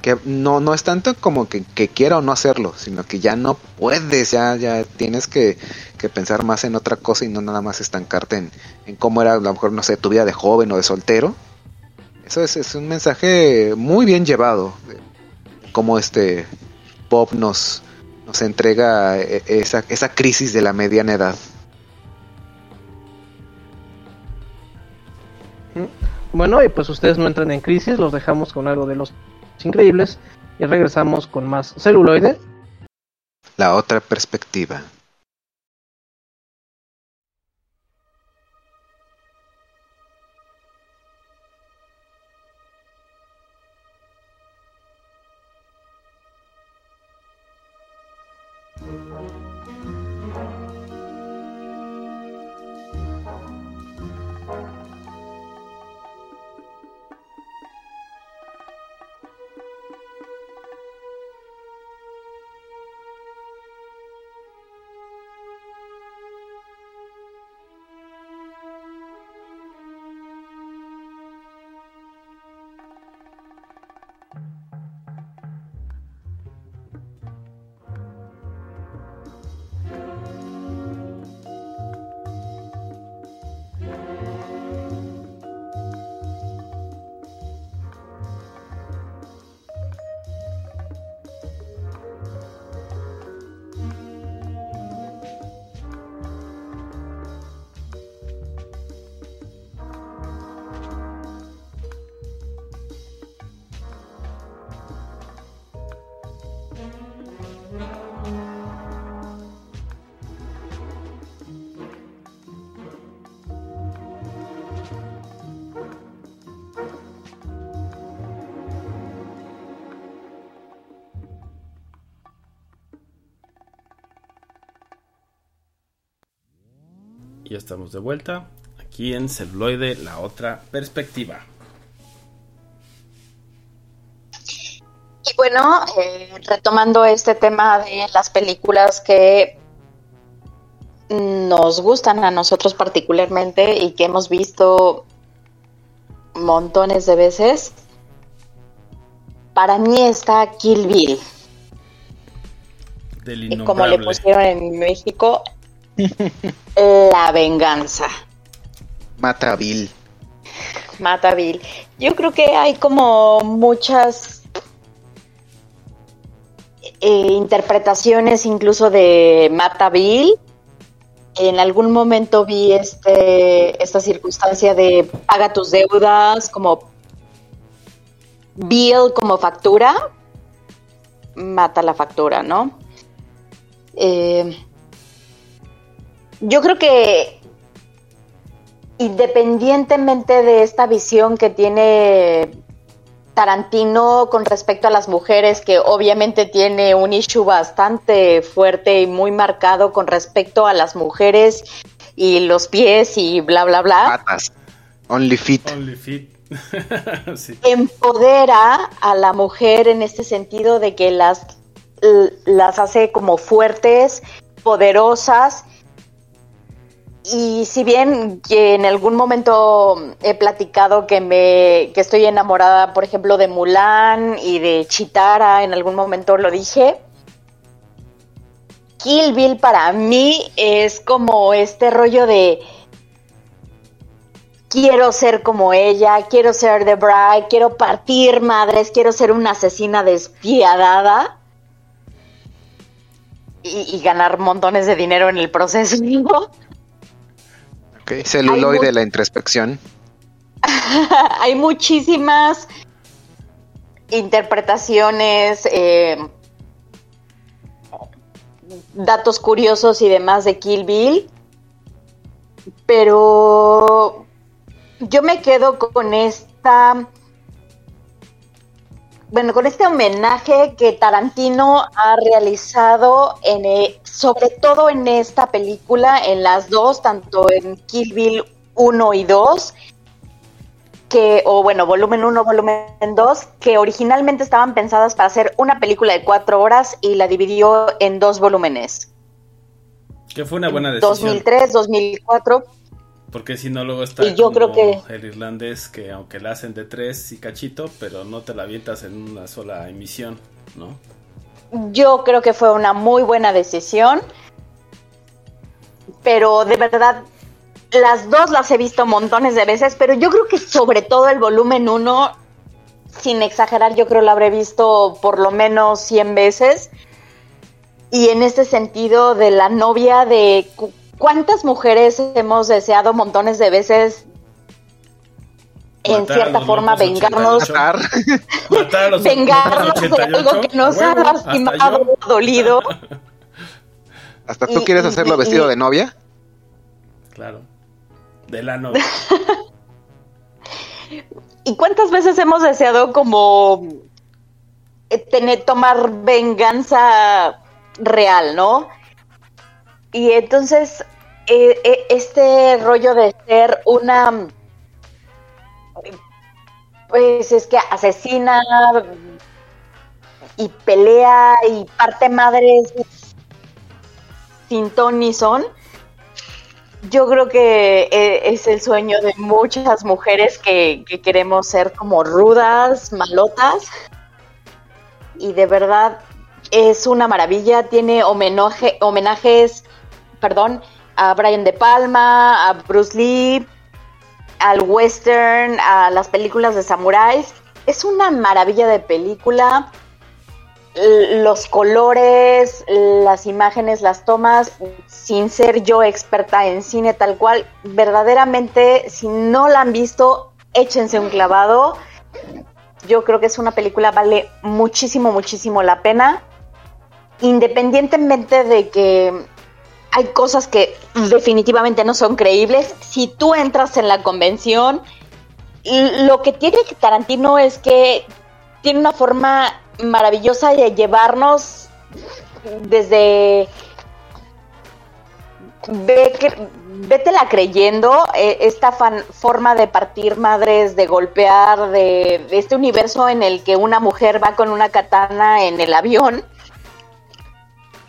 que no, no es tanto como que, que quiera o no hacerlo, sino que ya no puedes, ya, ya tienes que, que pensar más en otra cosa y no nada más estancarte en, en cómo era a lo mejor, no sé, tu vida de joven o de soltero. Eso es, es un mensaje muy bien llevado, de cómo este Bob nos, nos entrega eh, esa, esa crisis de la mediana edad. Bueno, y pues ustedes no entran en crisis, los dejamos con algo de los increíbles y regresamos con más celuloide. La otra perspectiva. Estamos de vuelta aquí en celuloide, la otra perspectiva. Y bueno, eh, retomando este tema de las películas que nos gustan a nosotros particularmente y que hemos visto montones de veces, para mí está Kill Bill. Del y como le pusieron en México, La Venganza. Mata Bill. Mata Bill. Yo creo que hay como muchas eh, interpretaciones incluso de Mata Bill. En algún momento vi este esta circunstancia de paga tus deudas como bill como factura. Mata la factura, ¿no? Eh, yo creo que independientemente de esta visión que tiene Tarantino con respecto a las mujeres, que obviamente tiene un issue bastante fuerte y muy marcado con respecto a las mujeres y los pies y bla, bla, bla, Patas. Only fit. Only Fit. sí. empodera a la mujer en este sentido de que las, las hace como fuertes, poderosas. Y si bien que en algún momento he platicado que me que estoy enamorada, por ejemplo, de Mulan y de Chitara, en algún momento lo dije. Kill Bill para mí es como este rollo de quiero ser como ella, quiero ser The Bride, quiero partir madres, quiero ser una asesina despiadada y, ganar montones de dinero en el proceso. Ok, Celuloide de la introspección. Hay muchísimas interpretaciones, eh, datos curiosos y demás de Kill Bill, pero yo me quedo con esta, bueno, con este homenaje que Tarantino ha realizado en, eh, sobre todo en esta película, en las dos, tanto en Kill Bill 1 y 2, que, o bueno, volumen 1, volumen 2, que originalmente estaban pensadas para hacer una película de cuatro horas y la dividió en dos volúmenes. Que fue una buena decisión. 2003, 2004. Porque si no, luego está Y yo creo como que- el irlandés que aunque la hacen de tres y cachito, pero no te la avientas en una sola emisión, ¿no? Yo creo que fue una muy buena decisión. Pero de verdad, las dos las he visto montones de veces, pero yo creo que sobre todo el volumen 1, sin exagerar, yo creo lo habré visto por lo menos 100 veces. Y en este sentido de la novia de cuántas mujeres hemos deseado montones de veces en Matar cierta forma locos vengarnos 88. Matar. Matar a los vengarnos de 88, algo que nos ha hasta lastimado, yo. dolido. ¿Hasta tú Y- quieres hacerlo y- vestido y- de novia? Claro. De la novia. ¿Y cuántas veces hemos deseado como eh, tener, tomar venganza real, no? Y entonces, eh, eh, este rollo de ser una, pues es que asesina y pelea y parte madres sin ton ni son, yo creo que eh, es el sueño de muchas mujeres que, que queremos ser como rudas, malotas. Y de verdad es una maravilla. Tiene homenaje, homenajes, perdón, a Brian De Palma, a Bruce Lee, al western, a las películas de samuráis. Es una maravilla de película. Los colores, las imágenes, las tomas, sin ser yo experta en cine tal cual, verdaderamente, si no la han visto, échense un clavado. Yo creo que es una película, vale muchísimo, muchísimo la pena. Independientemente de que hay cosas que definitivamente no son creíbles, si tú entras en la convención, lo que tiene Tarantino es que tiene una forma maravillosa de llevarnos desde vétela creyendo eh, esta fan- forma de partir madres, de golpear, de este universo en el que una mujer va con una katana en el avión.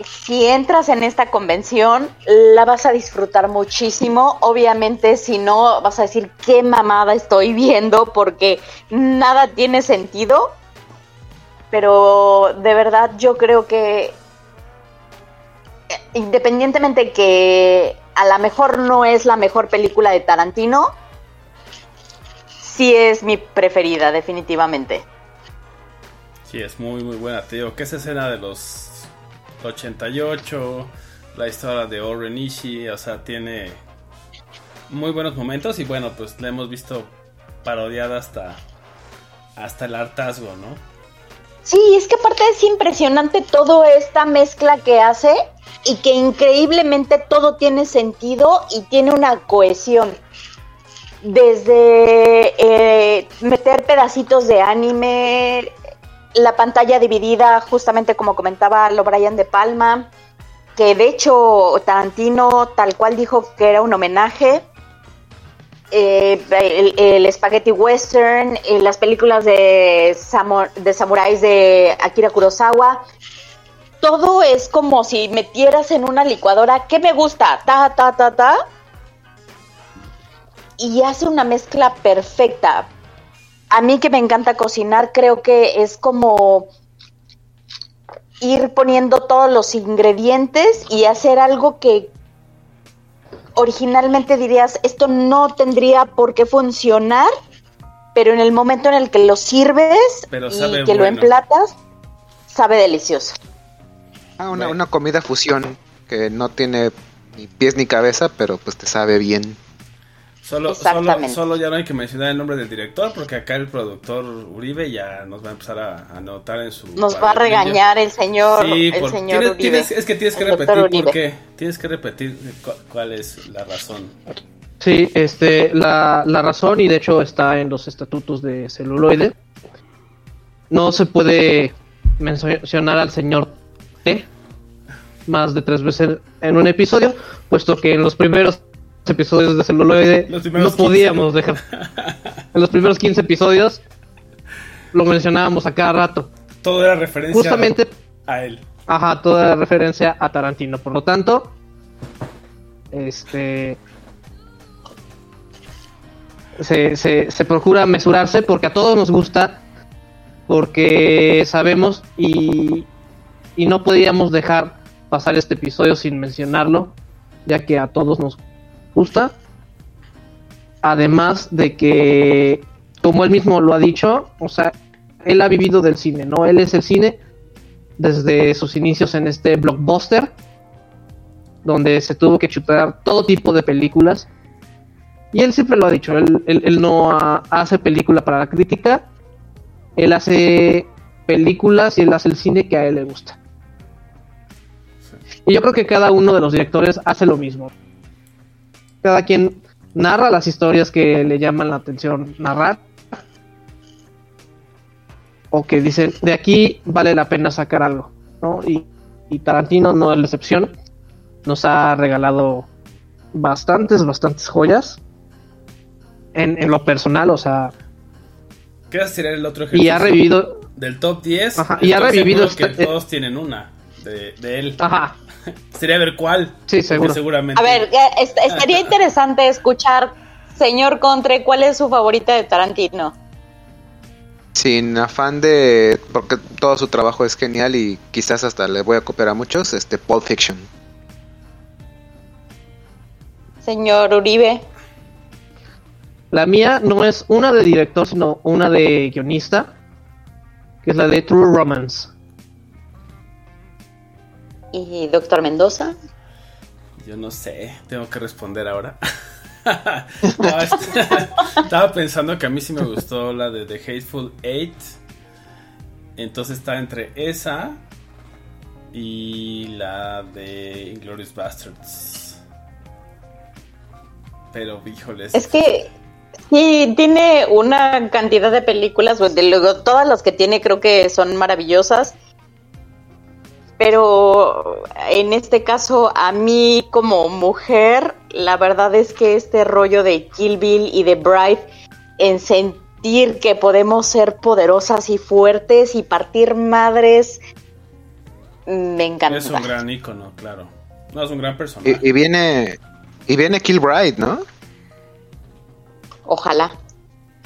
Si entras en esta convención, la vas a disfrutar muchísimo. Obviamente, si no, vas a decir qué mamada estoy viendo porque nada tiene sentido. Pero de verdad yo creo que independientemente que a lo mejor no es la mejor película de Tarantino, sí es mi preferida, definitivamente. Sí, es muy, muy buena. Te digo que esa escena de los 88, la historia de Oren Ishii, o sea, tiene muy buenos momentos y bueno, pues la hemos visto parodiada hasta, hasta el hartazgo, ¿no? Sí, es que aparte es impresionante toda esta mezcla que hace y que increíblemente todo tiene sentido y tiene una cohesión. Desde eh, meter pedacitos de anime, la pantalla dividida, justamente como comentaba lo Brian de Palma, que de hecho Tarantino tal cual dijo que era un homenaje. Eh, el, Spaghetti Western, eh, las películas de, de samuráis de Akira Kurosawa. Todo es como si metieras en una licuadora. ¿Qué me gusta? Ta, ta, ta, ta. Y hace una mezcla perfecta. A mí que me encanta cocinar, creo que es como ir poniendo todos los ingredientes y hacer algo que originalmente dirías, esto no tendría por qué funcionar, pero en el momento en el que lo sirves Pero y que lo emplatas, sabe delicioso. Ah, una, Bueno. una comida fusión que no tiene ni pies ni cabeza, pero pues te sabe bien. Solo, solo, Exactamente. solo ya no hay que mencionar el nombre del director porque acá el productor Uribe ya nos va a empezar a anotar en su... Nos va a regañar el señor, Sí, el por- señor tienes- Uribe. tienes- es que tienes que repetir por qué. Tienes que repetir cu- cuál es la razón. Sí, este, la, la razón, y de hecho está en los estatutos de celuloide, no se puede mencionar al señor T más de tres veces en un episodio, puesto que en los primeros episodios de celuloide no podíamos dejar. En los primeros 15 episodios lo mencionábamos a cada rato. Todo era referencia Justamente, a él. ajá, toda referencia a Tarantino. Por lo tanto, este. Se, se, se procura mesurarse porque a todos nos gusta, porque sabemos y, y no podíamos dejar pasar este episodio sin mencionarlo, ya que a todos nos gusta. Además de que, como él mismo lo ha dicho, o sea, él ha vivido del cine, ¿no? Él es el cine desde sus inicios en este blockbuster, donde se tuvo que chutar todo tipo de películas. Y él siempre lo ha dicho, él, él- él no ha- hace película para la crítica, él hace películas y él hace el cine que a él le gusta. Y yo creo que cada uno de los directores hace lo mismo. Cada quien narra las historias que le llaman la atención narrar. O que dicen, de aquí vale la pena sacar algo. ¿no? Y, y Tarantino no es la excepción. Nos ha regalado bastantes, bastantes joyas. En, en lo personal, o sea, ¿Qué sería el otro y ejercicio? ha revivido. Del top 10. Ajá, y ha revivido seguro este- que todos tienen una de, de él. Ajá, Sería ver cuál. Sí, seguro. Seguramente. A ver, est- estaría interesante escuchar, señor Contre, ¿cuál es su favorita de Tarantino? Sin afán de... porque todo su trabajo es genial y quizás hasta le voy a copiar a muchos, este Pulp Fiction. Señor Uribe. La mía no es una de director, sino una de guionista, que es la de True Romance. ¿Y doctor Mendoza? Yo no sé, tengo que responder ahora. No, estaba pensando que a mí sí me gustó la de The Hateful Eight. Entonces está entre esa y la de Inglorious Bastards. Pero, híjoles. Es que sí, tiene una cantidad de películas, pues, de luego todas las que tiene creo que son maravillosas. Pero en este caso, a mí como mujer, la verdad es que este rollo de Kill Bill y de Bride, en sentir que podemos ser poderosas y fuertes y partir madres, me encanta. Es un gran ícono, claro. No, es un gran personaje. Y, y viene... Y viene Kill Bride, ¿no? Ojalá.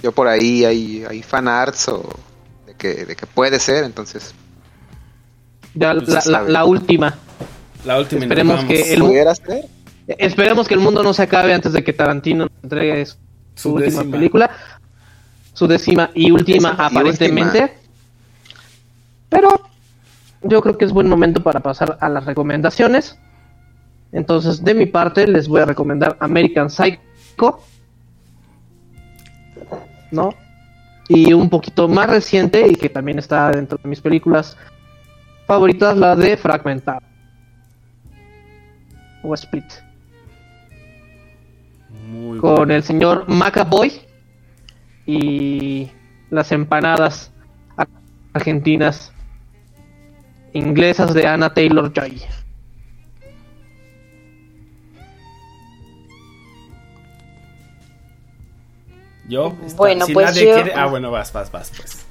Yo por ahí hay, hay fan arts o de que, de que puede ser, entonces Ya Pues la, la- última. La última Esperemos que el-. Esperemos que el mundo no se acabe antes de que Tarantino entregue su, Su última décima. película. Su décima y última, Décima y aparentemente. Pero yo creo que es buen momento para pasar a las recomendaciones. Entonces, de mi parte, les voy a recomendar American Psycho. ¿No? Y un poquito más reciente y que también está dentro de mis películas favoritas, la de Fragmentado. O Split. Muy con bueno. el señor Macaboy y las empanadas argentinas inglesas de Anna Taylor Joy. Yo, Está- Bueno, si pues nadie yo- quiere- Ah, bueno, vas, vas, vas, pues.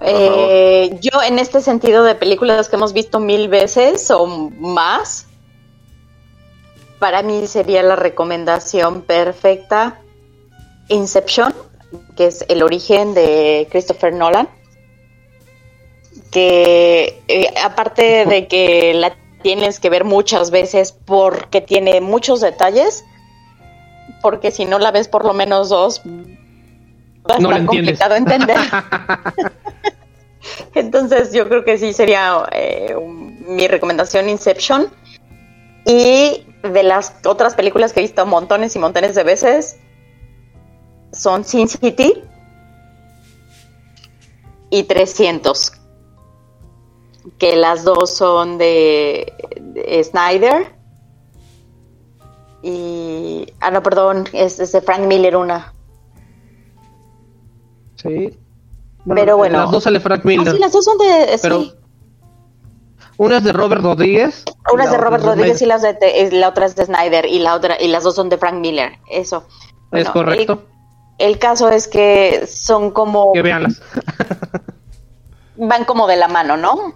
Eh, yo en este sentido de películas que hemos visto mil veces o más, para mí sería la recomendación perfecta Inception, que es el origen de Christopher Nolan, que eh, aparte de que la tienes que ver muchas veces porque tiene muchos detalles, porque si no la ves por lo menos dos, va a No estar entiendes. complicado entender. Entonces yo creo que sí sería eh, mi recomendación Inception. Y de las otras películas que he visto montones y montones de veces son Sin City y 300. Que las dos son de, de Snyder. Y... Ah, no, perdón, es, es de Frank Miller una. Sí. Pero bueno. Las dos sale Frank Ah, Miller. sí, las dos son de... Pero sí. una es de Robert Rodríguez. Una es de la Robert Rodríguez y las de, la otra es de Snyder y la otra y las dos son de Frank Miller. Eso. Es correcto. El, el caso es que son como Que veanlas. van como de la mano, ¿no?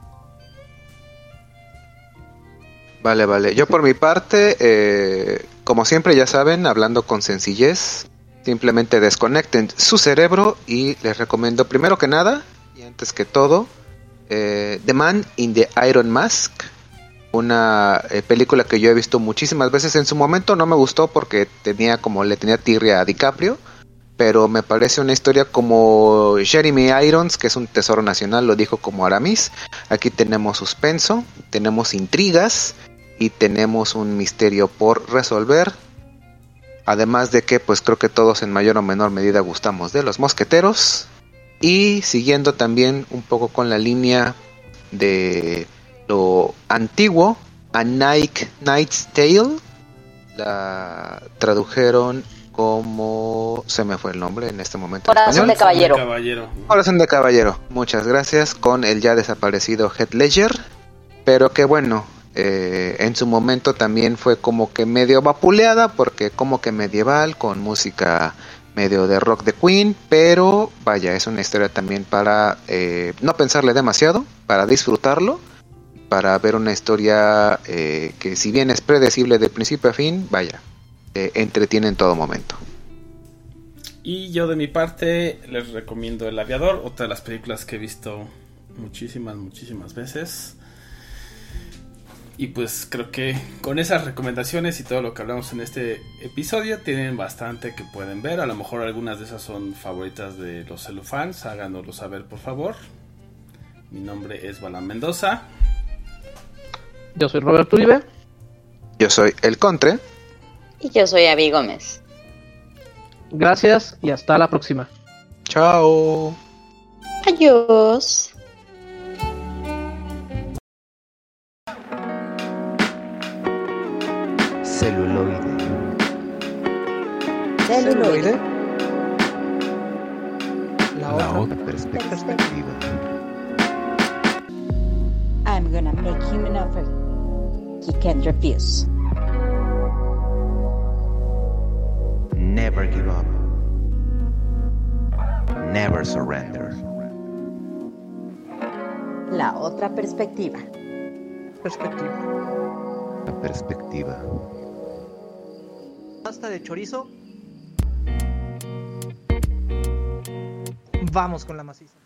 Vale, vale. Yo por mi parte, eh, como siempre ya saben, hablando con sencillez, simplemente desconecten su cerebro y les recomiendo primero que nada, y antes que todo, eh, The Man in the Iron Mask, una eh, película que yo he visto muchísimas veces. En su momento no me gustó porque tenía como le tenía tirria a DiCaprio, pero me parece una historia como Jeremy Irons, que es un tesoro nacional, lo dijo como Aramis. Aquí tenemos suspenso, tenemos intrigas y tenemos un misterio por resolver. Además de que pues creo que todos en mayor o menor medida gustamos de los mosqueteros. Y siguiendo también un poco con la línea de lo antiguo, A Night, Knight's Tale. La tradujeron como... Se me fue el nombre en este momento. en Corazón de español. caballero. Caballero. Corazón de Caballero, muchas gracias, con el ya desaparecido Heath Ledger, pero que bueno, eh, en su momento también fue como que medio vapuleada, porque como que medieval, con música medio de rock de Queen, pero vaya, es una historia también para eh, no pensarle demasiado, para disfrutarlo, para ver una historia eh, que si bien es predecible de principio a fin, vaya, entretiene en todo momento. Y yo de mi parte les recomiendo El Aviador, otra de las películas que he visto muchísimas, muchísimas veces. Y pues creo que con esas recomendaciones y todo lo que hablamos en este episodio tienen bastante que pueden ver. A lo mejor algunas de esas son favoritas de los celufans, háganoslo saber por favor. Mi nombre es Balan Mendoza. Yo soy Robert Uribe. Yo soy El Contre. Y yo soy Avi Gómez. Gracias y hasta la próxima. Chao. Adiós. Celuloide. Celuloide. La La otra otra perspectiva. I'm gonna make him an offer he can't refuse. Never give up. Never surrender. La otra perspectiva. Perspectiva. La perspectiva. Pasta de chorizo. Vamos con la maciza.